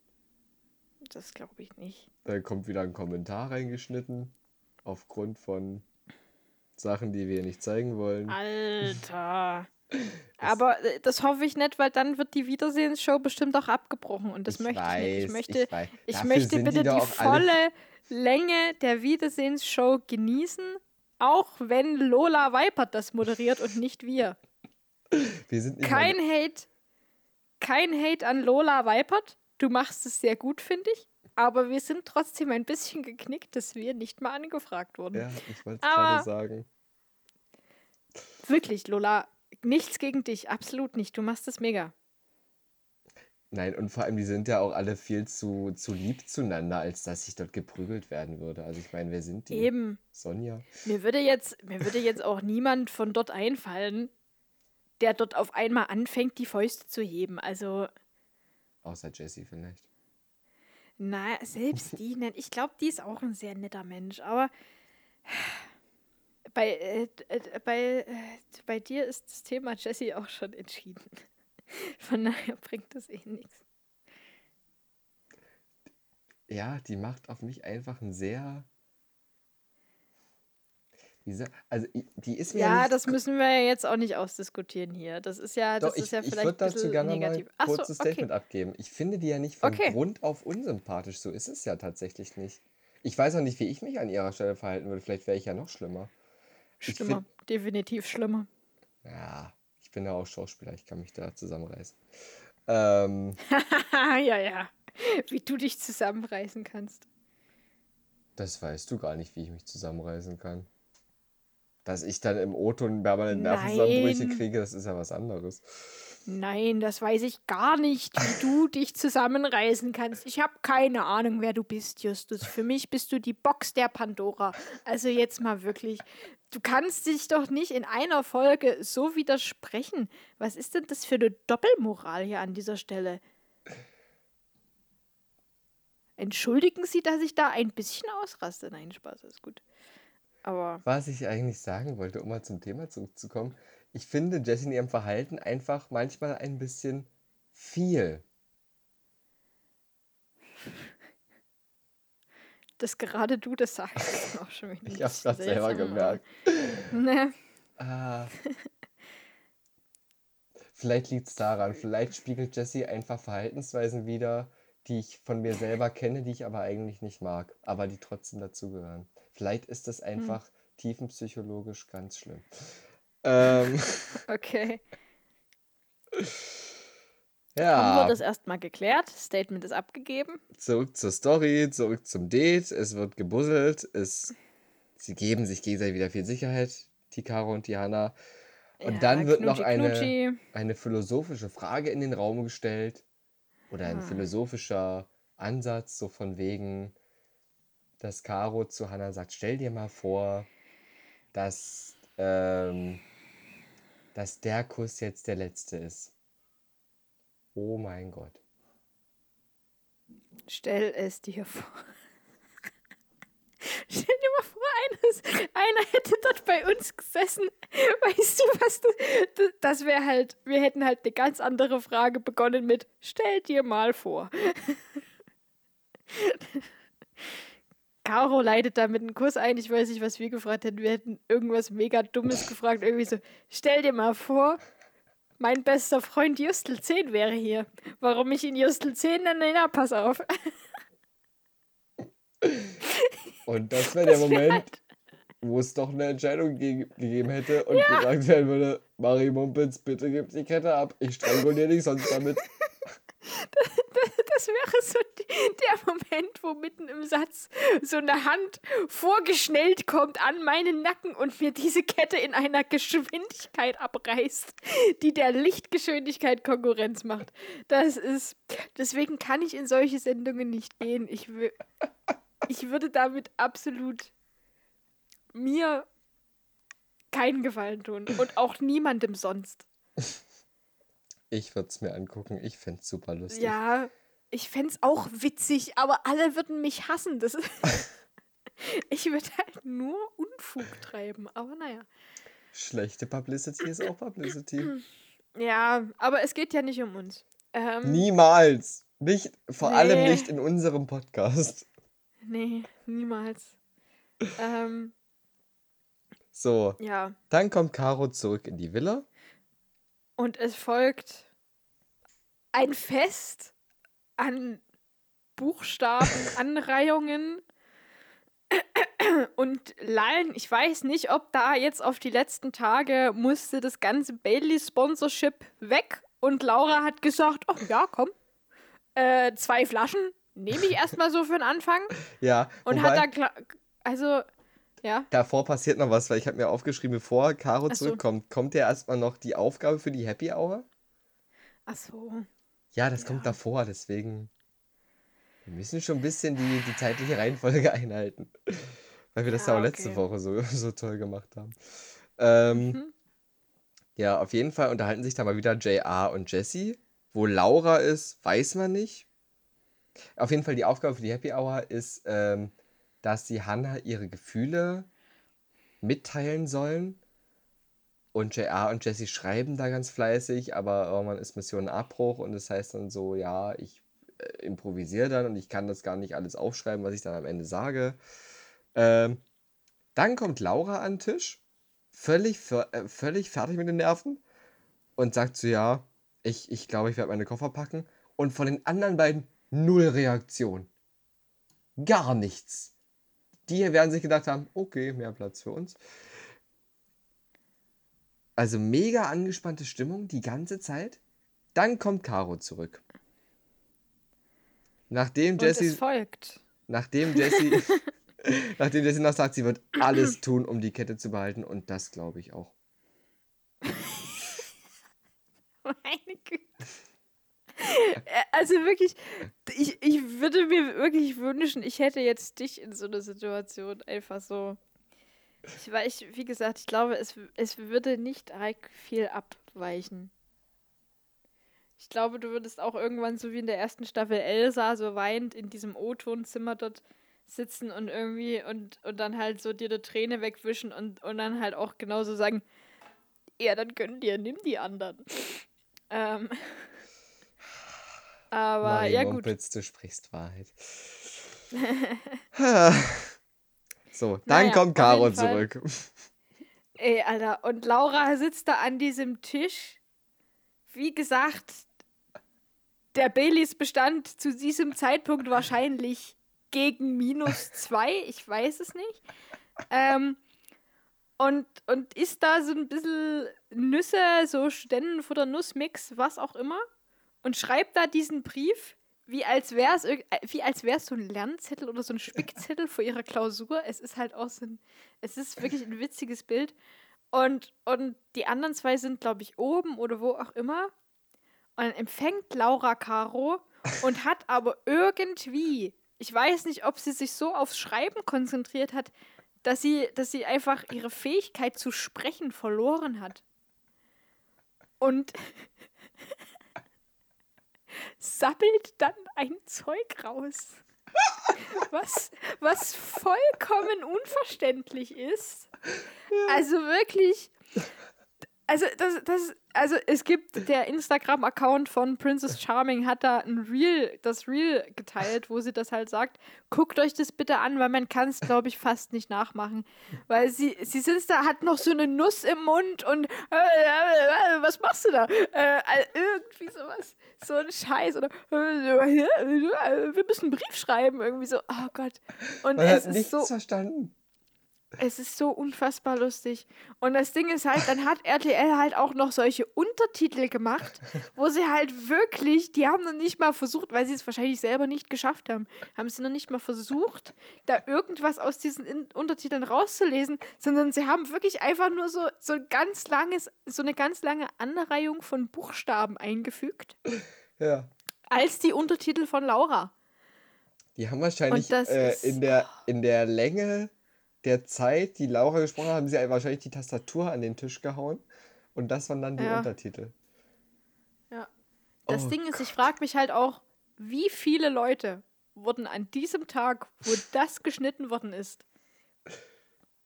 das glaube ich nicht. Da kommt wieder ein Kommentar reingeschnitten. Aufgrund von Sachen, die wir nicht zeigen wollen. Alter. Aber äh, das hoffe ich nicht, weil dann wird die Wiedersehensshow bestimmt auch abgebrochen und das Ich möchte ich nicht. Ich weiß, möchte, ich weiß. ich möchte die bitte die alle- volle Länge der Wiedersehensshow genießen, auch wenn Lola Weipert das moderiert und nicht wir. Wir sind Kein Hate, kein Hate an Lola Weipert. Du machst es sehr gut, finde ich. Aber wir sind trotzdem ein bisschen geknickt, dass wir nicht mal angefragt wurden. Ja, ich wollte es gerade sagen. Wirklich, Lola, nichts gegen dich, absolut nicht. Du machst es mega. Nein, und vor allem, die sind ja auch alle viel zu, zu lieb zueinander, als dass ich dort geprügelt werden würde. Also ich meine, wer sind die? Eben. Sonja? Mir würde jetzt, mir würde jetzt auch niemand von dort einfallen, der dort auf einmal anfängt, die Fäuste zu heben. Also, Außer Jessie vielleicht. Na, selbst die, ne- ich glaube, die ist auch ein sehr netter Mensch. Aber bei, äh, äh, bei, äh, bei dir ist das Thema Jessie auch schon entschieden. Von daher bringt das eh nichts. Ja, die macht auf mich einfach ein sehr. Diese, also die ist mir Ja, nicht das müssen wir ja jetzt auch nicht ausdiskutieren hier. Das ist ja, das Doch, ich, ist ja ich vielleicht würde ein dazu gerne mal negativ. ein Ach so, kurzes okay. Statement abgeben. Ich finde die ja nicht von Okay. Grund auf unsympathisch. So ist es ja tatsächlich nicht. Ich weiß auch nicht, wie ich mich an ihrer Stelle verhalten würde. Vielleicht wäre ich ja noch schlimmer. Ich Schlimmer, definitiv schlimmer. Ja, ich bin ja auch Schauspieler. Ich kann mich da zusammenreißen. Ähm, ja, ja. Wie du dich zusammenreißen kannst. das weißt du gar nicht, wie ich mich zusammenreißen kann. Dass ich dann im O-Ton permanent Nervenzusammenbrüche kriege, das ist ja was anderes. Nein, das weiß ich gar nicht, wie du dich zusammenreißen kannst. Ich habe keine Ahnung, wer du bist, Justus. Für mich bist du die Box der Pandora. Also jetzt mal wirklich. Du kannst dich doch nicht in einer Folge so widersprechen. Was ist denn das für eine Doppelmoral hier an dieser Stelle? Entschuldigen Sie, dass ich da ein bisschen ausraste. Nein, Spaß, ist gut. Aber Was ich eigentlich sagen wollte, um mal zum Thema zurückzukommen, ich finde Jessie in ihrem Verhalten einfach manchmal ein bisschen viel. dass gerade du das sagst, ist auch schon wieder Ich hab's gerade selber gemerkt. Ne. Ah. Vielleicht liegt es daran, vielleicht spiegelt Jessie einfach Verhaltensweisen wider, die ich von mir selber kenne, die ich aber eigentlich nicht mag, aber die trotzdem dazugehören. Vielleicht ist das einfach tiefenpsychologisch ganz schlimm. Ähm, Okay. Haben wir ja, das erstmal geklärt? Statement ist abgegeben. zurück zur Story, zurück zum Date. Es wird gebusselt, es, sie geben sich gegenseitig wieder viel Sicherheit, die Caro und die Hanna. Und Ja, dann wird noch Knutschi, eine, Knutschi. eine philosophische Frage in den Raum gestellt oder ein Ah. philosophischer Ansatz, so von wegen, dass Caro zu Hannah sagt, stell dir mal vor, dass, ähm, dass der Kuss jetzt der letzte ist. Oh mein Gott. Stell es dir vor. Stell dir mal vor, eines, einer hätte dort bei uns gesessen. Weißt du, was das, das wäre halt, wir hätten halt eine ganz andere Frage begonnen mit, stell dir mal vor. Caro leitet damit einen Kurs ein. Ich weiß nicht, was wir gefragt hätten. Wir hätten irgendwas mega Dummes gefragt. Irgendwie so, stell dir mal vor, mein bester Freund Justel 10 wäre hier. Warum ich ihn Justel 10 nenne? Na, pass auf. Und das wäre der Das wär Moment, halt- wo es doch eine Entscheidung ge gegeben hätte und gesagt werden würde, Marie Mumpitz, bitte gib die Kette ab. Ich stranguliere dich sonst damit. Das wäre so der Moment, wo mitten im Satz so eine Hand vorgeschnellt kommt an meinen Nacken und mir diese Kette in einer Geschwindigkeit abreißt, die der Lichtgeschwindigkeit Konkurrenz macht. Das ist. Deswegen kann ich in solche Sendungen nicht gehen. Ich, ich würde damit absolut mir keinen Gefallen tun. Und auch niemandem sonst. Ich würde es mir angucken. Ich fände es super lustig. Ja, ich fände es auch witzig, aber alle würden mich hassen. Das ist ich würde halt nur Unfug treiben, aber naja. Schlechte Publicity ist auch Publicity. Ja, aber es geht ja nicht um uns. Ähm, Niemals. Nicht, vor allem nicht in unserem Podcast. Nee, niemals. ähm, So, ja. dann kommt Caro zurück in die Villa. Und es folgt ein Fest an Buchstaben, Anreihungen und Lallen. Ich weiß nicht, ob da jetzt auf die letzten Tage musste das ganze Bailey-Sponsorship weg und Laura hat gesagt, oh ja, komm, äh, zwei Flaschen nehme ich erstmal so für den Anfang. Ja, Und hat da, also, ja, davor passiert noch was, weil ich habe mir aufgeschrieben, bevor Caro so. zurückkommt, kommt ja erstmal noch die Aufgabe für die Happy Hour. ach so. Ja, das kommt davor, deswegen. Wir müssen schon ein bisschen die, die zeitliche Reihenfolge einhalten. Weil wir das ja Ja, auch letzte okay. Woche so, so toll gemacht haben. Ähm, Mhm. Ja, auf jeden Fall unterhalten sich da mal wieder JR und Jessie. Wo Laura ist, weiß man nicht. Auf jeden Fall die Aufgabe für die Happy Hour ist, ähm, dass sie Hannah ihre Gefühle mitteilen sollen. Und JR und Jessie schreiben da ganz fleißig, aber irgendwann ist Mission Abbruch und das heißt dann so, ja, ich äh, improvisiere dann und ich kann das gar nicht alles aufschreiben, was ich dann am Ende sage. Ähm, dann kommt Laura an den Tisch, völlig, äh, völlig fertig mit den Nerven und sagt so, ja, ich, ich glaube, ich werde meine Koffer packen. Und von den anderen beiden null Reaktion. Gar nichts. Die hier werden sich gedacht haben, okay, mehr Platz für uns. Also mega angespannte Stimmung die ganze Zeit. Dann kommt Caro zurück. Nachdem Und es Jessie, folgt. nachdem Jessie, nachdem Jessie noch sagt, sie wird alles tun, um die Kette zu behalten. Und das glaube ich auch. Meine Güte. Äh, Also wirklich, ich, ich würde mir wirklich wünschen, ich hätte jetzt dich in so einer Situation einfach so. Ich, ich, wie gesagt, ich glaube, es, es würde nicht viel abweichen. Ich glaube, du würdest auch irgendwann so wie in der ersten Staffel Elsa so weinend in diesem O-Tonzimmer dort sitzen und irgendwie und, und dann halt so dir die Träne wegwischen und, und dann halt auch genauso sagen, ja, dann können dir, nimm die anderen. Ähm, aber Marie ja gut. Du sprichst Wahrheit. so, dann Naja, kommt Caro zurück. Ey, Alter, und Laura sitzt da an diesem Tisch. Wie gesagt, der Baileys bestand zu diesem Zeitpunkt wahrscheinlich gegen minus zwei. Ich weiß es nicht. Ähm, und, und isst da so ein bisschen Nüsse, so Ständenfutter, Nussmix, was auch immer. Und schreibt da diesen Brief, wie als wäre es wie als wäre es so ein Lernzettel oder so ein Spickzettel vor ihrer Klausur. Es ist halt auch so ein, es ist wirklich ein witziges Bild. Und, und die anderen zwei sind, glaube ich, oben oder wo auch immer. Und dann empfängt Laura Caro und hat aber irgendwie, ich weiß nicht, ob sie sich so aufs Schreiben konzentriert hat, dass sie, dass sie einfach ihre Fähigkeit zu sprechen verloren hat. Und sammelt dann ein Zeug raus. Was, was vollkommen unverständlich ist. Also wirklich. Also, das, das, also es gibt der Instagram-Account von Princess Charming hat da ein Reel, das Reel geteilt, wo sie das halt sagt. Guckt euch das bitte an, weil man kann es, glaube ich, fast nicht nachmachen. Weil sie, sie sitzt da, hat noch so eine Nuss im Mund und äh, äh, was machst du da? Äh, äh, irgendwie sowas. So ein Scheiß. Oder äh, wir müssen einen Brief schreiben. Irgendwie so, oh Gott. Und Man es hat ist nichts so verstanden. Es ist so unfassbar lustig. Und das Ding ist halt, dann hat RTL halt auch noch solche Untertitel gemacht, wo sie halt wirklich, die haben noch nicht mal versucht, weil sie es wahrscheinlich selber nicht geschafft haben, haben sie noch nicht mal versucht, da irgendwas aus diesen In Untertiteln rauszulesen, sondern sie haben wirklich einfach nur so, so ein ganz langes, so eine ganz lange Anreihung von Buchstaben eingefügt, Ja. als die Untertitel von Laura. Die haben wahrscheinlich äh, in, der, in der Länge der Zeit, die Laura gesprochen hat, haben sie wahrscheinlich die Tastatur an den Tisch gehauen. Und das waren dann die Ja. Untertitel. Ja. Das Oh Ding ist, ich frage mich halt auch, wie viele Leute wurden an diesem Tag, wo das geschnitten worden ist,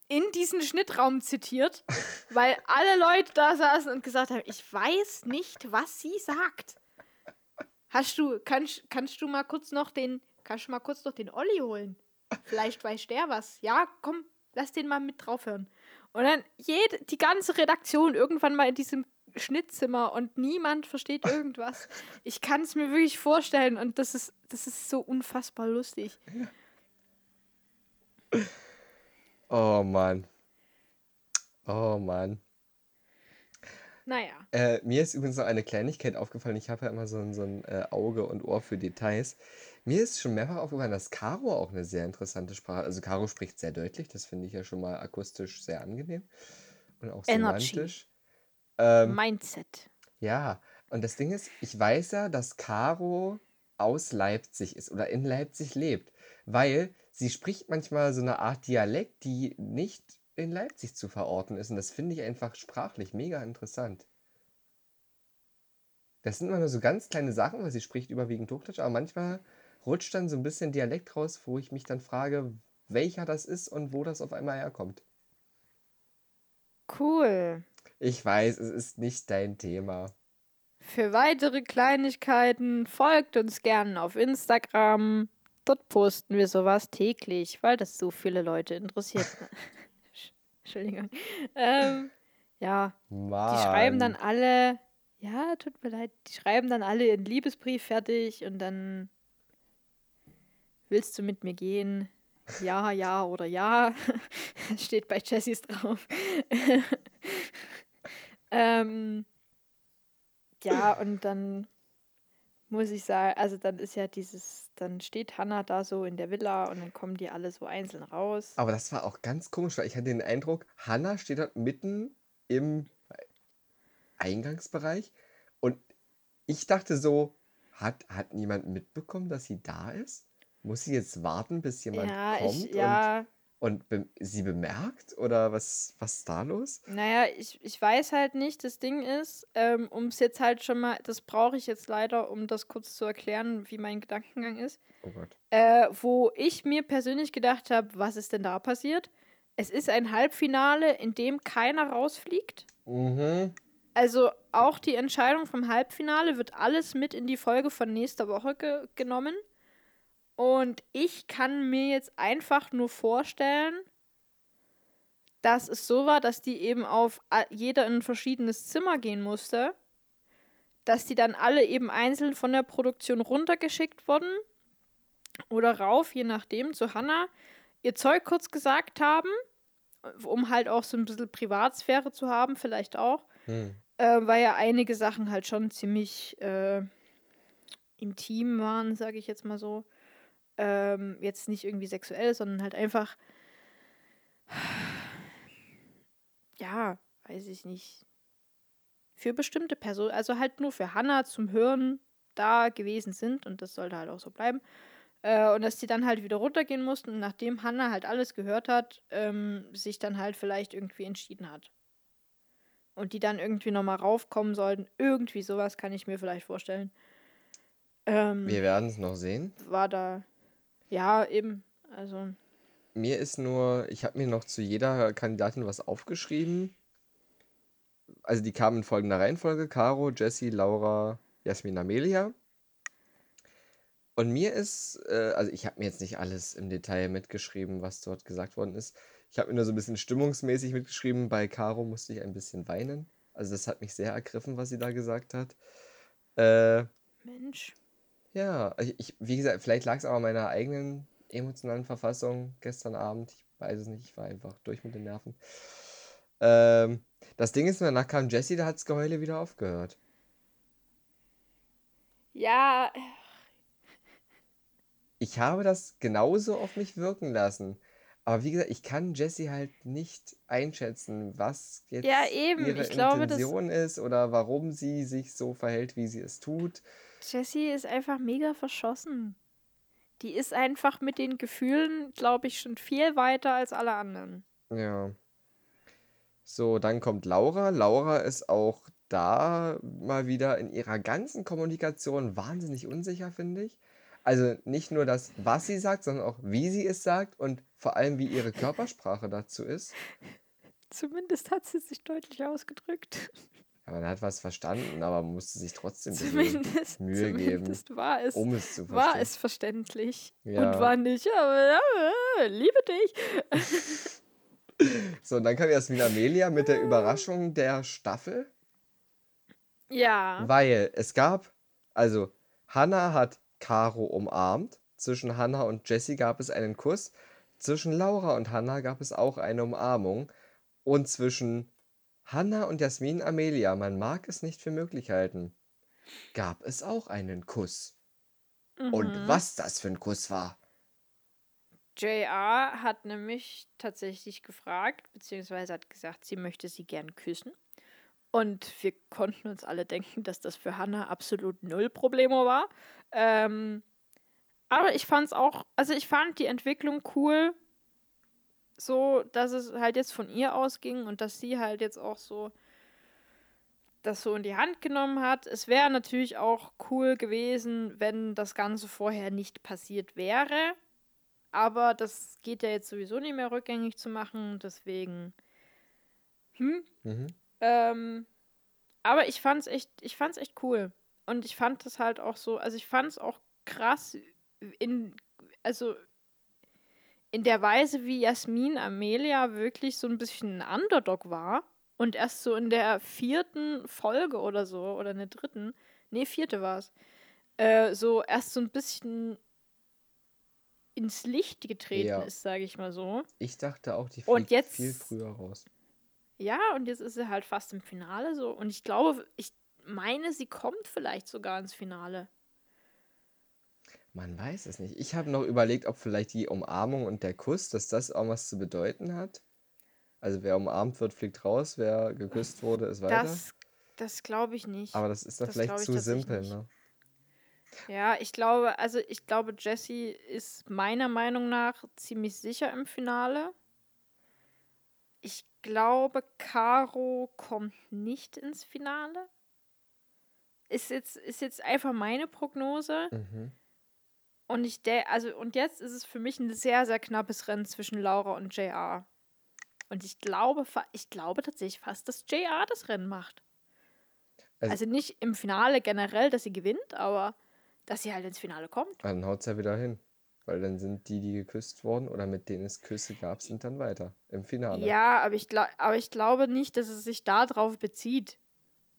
in diesen Schnittraum zitiert, weil alle Leute da saßen und gesagt haben, ich weiß nicht, was sie sagt. Hast du, kannst, kannst du mal kurz noch den, kannst du mal kurz noch den Olli holen? Vielleicht weiß der was. Ja, komm, lass den mal mit draufhören. Und dann jede, die ganze Redaktion irgendwann mal in diesem Schnittzimmer und niemand versteht irgendwas. Ich kann es mir wirklich vorstellen und das ist, das ist so unfassbar lustig. Oh Mann. Oh Mann. Naja. Äh, mir ist übrigens noch eine Kleinigkeit aufgefallen. Ich habe ja immer so ein, so ein äh, Auge und Ohr für Details. Mir ist schon mehrfach aufgefallen, dass Caro auch eine sehr interessante Sprache Also Caro spricht sehr deutlich, das finde ich ja schon mal akustisch sehr angenehm. Und auch semantisch. Ähm, Mindset. ja, und das Ding ist, ich weiß ja, dass Caro aus Leipzig ist oder in Leipzig lebt, weil sie spricht manchmal so eine Art Dialekt, die nicht in Leipzig zu verorten ist. Und das finde ich einfach sprachlich mega interessant. Das sind immer nur so ganz kleine Sachen, weil sie spricht überwiegend Hochdeutsch, aber manchmal rutscht dann so ein bisschen Dialekt raus, wo ich mich dann frage, welcher das ist und wo das auf einmal herkommt. Cool. Ich weiß, es ist nicht dein Thema. Für weitere Kleinigkeiten folgt uns gerne auf Instagram. Dort posten wir sowas täglich, weil das so viele Leute interessiert. Entschuldigung. Ähm, ja, die schreiben dann Mann. alle, ja, tut mir leid, die schreiben dann alle ihren Liebesbrief fertig und dann willst du mit mir gehen? Ja, ja oder ja. Steht bei Jessys drauf. ähm, ja, und dann muss ich sagen, also dann ist ja dieses, dann steht Hannah da so in der Villa und dann kommen die alle so einzeln raus. Aber das war auch ganz komisch, weil ich hatte den Eindruck, Hannah steht dort mitten im Eingangsbereich und ich dachte so, hat, hat niemand mitbekommen, dass sie da ist? Muss sie jetzt warten, bis jemand Ja, kommt ich, und, ja, und be sie bemerkt? Oder was, was ist da los? naja, ich, ich weiß halt nicht, das Ding ist, ähm, um es jetzt halt schon mal, das brauche ich jetzt leider, um das kurz zu erklären, wie mein Gedankengang ist, Oh Gott. äh, wo ich mir persönlich gedacht habe, was ist denn da passiert? Es ist ein Halbfinale, in dem keiner rausfliegt. Mhm. Also auch die Entscheidung vom Halbfinale wird alles mit in die Folge von nächster Woche ge genommen. Und ich kann mir jetzt einfach nur vorstellen, dass es so war, dass die eben auf jeder in ein verschiedenes Zimmer gehen musste. Dass die dann alle eben einzeln von der Produktion runtergeschickt wurden. Oder rauf, je nachdem, zu Hannah. Ihr Zeug kurz gesagt haben. Um halt auch so ein bisschen Privatsphäre zu haben, vielleicht auch. Hm. Äh, weil ja einige Sachen halt schon ziemlich äh, intim waren, sage ich jetzt mal so. Ähm, jetzt nicht irgendwie sexuell, sondern halt einfach, ja, weiß ich nicht, für bestimmte Personen, also halt nur für Hannah zum Hören da gewesen sind und das sollte halt auch so bleiben. Äh, und dass die dann halt wieder runtergehen mussten und nachdem Hannah halt alles gehört hat, ähm, sich dann halt vielleicht irgendwie entschieden hat. Und die dann irgendwie nochmal raufkommen sollten. Irgendwie sowas kann ich mir vielleicht vorstellen. Ähm, Wir werden es noch sehen. war da. Ja, eben. Also. Mir ist nur, ich habe mir noch zu jeder Kandidatin was aufgeschrieben. Also die kamen in folgender Reihenfolge: Caro, Jessie, Laura, Jasmin, Amelia. Und mir ist, äh, also ich habe mir jetzt nicht alles im Detail mitgeschrieben, was dort gesagt worden ist. Ich habe mir nur so ein bisschen stimmungsmäßig mitgeschrieben. Bei Caro musste ich ein bisschen weinen. Also das hat mich sehr ergriffen, was sie da gesagt hat. Äh, Mensch. Ja, ich, ich, wie gesagt, vielleicht lag es auch an meiner eigenen emotionalen Verfassung gestern Abend. Ich weiß es nicht, ich war einfach durch mit den Nerven. Ähm, das Ding ist, danach kam Jessie, da hat das Geheule wieder aufgehört. Ja, Ich habe das genauso auf mich wirken lassen. Aber wie gesagt, ich kann Jessie halt nicht einschätzen, was jetzt ja, ihre glaube, Intention ist oder warum sie sich so verhält, wie sie es tut. Jessie ist einfach mega verschossen. Die ist einfach mit den Gefühlen, glaube ich, schon viel weiter als alle anderen. Ja. So, dann kommt Laura. Laura ist auch da mal wieder in ihrer ganzen Kommunikation wahnsinnig unsicher, finde ich. Also nicht nur das, was sie sagt, sondern auch, wie sie es sagt und vor allem, wie ihre Körpersprache dazu ist. Zumindest hat sie sich deutlich ausgedrückt. Ja, man hat was verstanden, aber man musste sich trotzdem Zumindest, Mühe geben, war es, um es zu war verstehen. es verständlich. Ja. Und war nicht, aber ja, liebe dich. So, und dann kam Jasmin Amelia mit der Überraschung der Staffel, Ja. weil es gab, also Hannah hat Caro umarmt, zwischen Hannah und Jessie gab es einen Kuss, zwischen Laura und Hannah gab es auch eine Umarmung und zwischen Hannah und Jasmin Amelia, man mag es nicht für möglich halten, gab es auch einen Kuss. Und Mhm. was das für ein Kuss war. JR hat nämlich tatsächlich gefragt, beziehungsweise hat gesagt, sie möchte sie gern küssen. Und wir konnten uns alle denken, dass das für Hannah absolut null Problemo war. Ähm, aber ich fand es auch, also ich fand die Entwicklung cool, so dass es halt jetzt von ihr ausging und dass sie halt jetzt auch so das so in die Hand genommen hat. Es wäre natürlich auch cool gewesen, wenn das Ganze vorher nicht passiert wäre. Aber das geht ja jetzt sowieso nicht mehr rückgängig zu machen. Deswegen. Hm. Mhm. Ähm, aber ich fand's echt, ich fand's echt cool. Und ich fand das halt auch so, also ich fand's auch krass in, also in der Weise, wie Jasmin Amelia wirklich so ein bisschen ein Underdog war und erst so in der vierten Folge oder so, oder in der dritten, nee, vierte war's, äh, so erst so ein bisschen ins Licht getreten Ja. ist, sage ich mal so. Ich dachte auch, die Und fliegt jetzt- viel früher raus. Ja, und jetzt ist sie halt fast im Finale so. Und ich glaube, ich meine, sie kommt vielleicht sogar ins Finale. Man weiß es nicht. Ich habe noch überlegt, ob vielleicht die Umarmung und der Kuss, dass das auch was zu bedeuten hat. Also wer umarmt wird, fliegt raus, wer geküsst wurde, ist weiter. Das, das glaube ich nicht. Aber das ist dann das vielleicht zu simpel, ne? Ja, ich glaube, also ich glaube, Jessie ist meiner Meinung nach ziemlich sicher im Finale. Ich glaube, Caro kommt nicht ins Finale. Ist jetzt, ist jetzt einfach meine Prognose. Mhm. Und ich der, also, und jetzt ist es für mich ein sehr, sehr knappes Rennen zwischen Laura und JR. Und ich glaube, ich glaube tatsächlich fast, dass JR das Rennen macht. Also- Also, nicht im Finale generell, dass sie gewinnt, aber dass sie halt ins Finale kommt. Dann haut es ja wieder hin. Weil dann sind die, die geküsst wurden oder mit denen es Küsse gab, sind dann weiter im Finale. Ja, aber ich, aber ich glaube nicht, dass es sich darauf bezieht,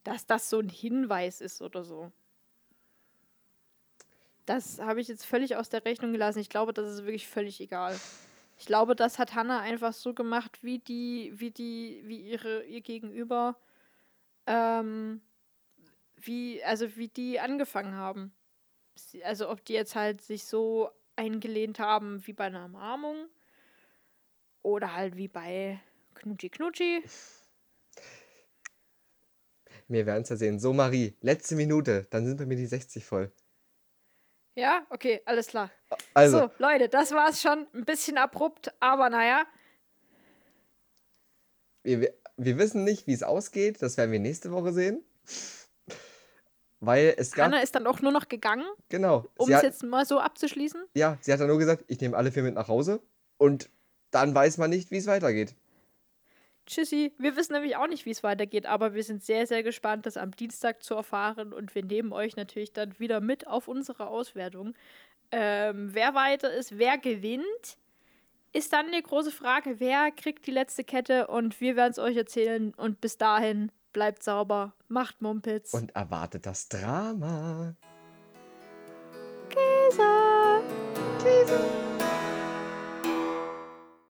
dass das so ein Hinweis ist oder so. Das habe ich jetzt völlig aus der Rechnung gelassen. Ich glaube, das ist wirklich völlig egal. Ich glaube, das hat Hannah einfach so gemacht, wie die, wie die, wie ihre, ihr Gegenüber, ähm, wie, also wie die angefangen haben. Also ob die jetzt halt sich so eingelehnt haben wie bei einer Umarmung oder halt wie bei Knutschi Knutschi. Wir werden es ja sehen. So, Marie, letzte Minute, dann sind bei mir die 60 voll. Ja, okay, alles klar. Also, So, Leute, das war's schon. Ein bisschen abrupt, aber naja. wir, wir- wissen nicht, wie es ausgeht. Das werden wir nächste Woche sehen. Weil es gab. Anna ist dann auch nur noch gegangen, Genau. um es jetzt mal so abzuschließen. ja, sie hat dann nur gesagt, ich nehme alle vier mit nach Hause. Und dann weiß man nicht, wie es weitergeht. Tschüssi. Wir wissen nämlich auch nicht, wie es weitergeht, aber wir sind sehr, sehr gespannt, das am Dienstag zu erfahren und wir nehmen euch natürlich dann wieder mit auf unsere Auswertung. Ähm, wer weiter ist, wer gewinnt, ist dann die große Frage, wer kriegt die letzte Kette und wir werden es euch erzählen und bis dahin bleibt sauber, macht Mumpitz. Und erwartet das Drama. Käse. Käse.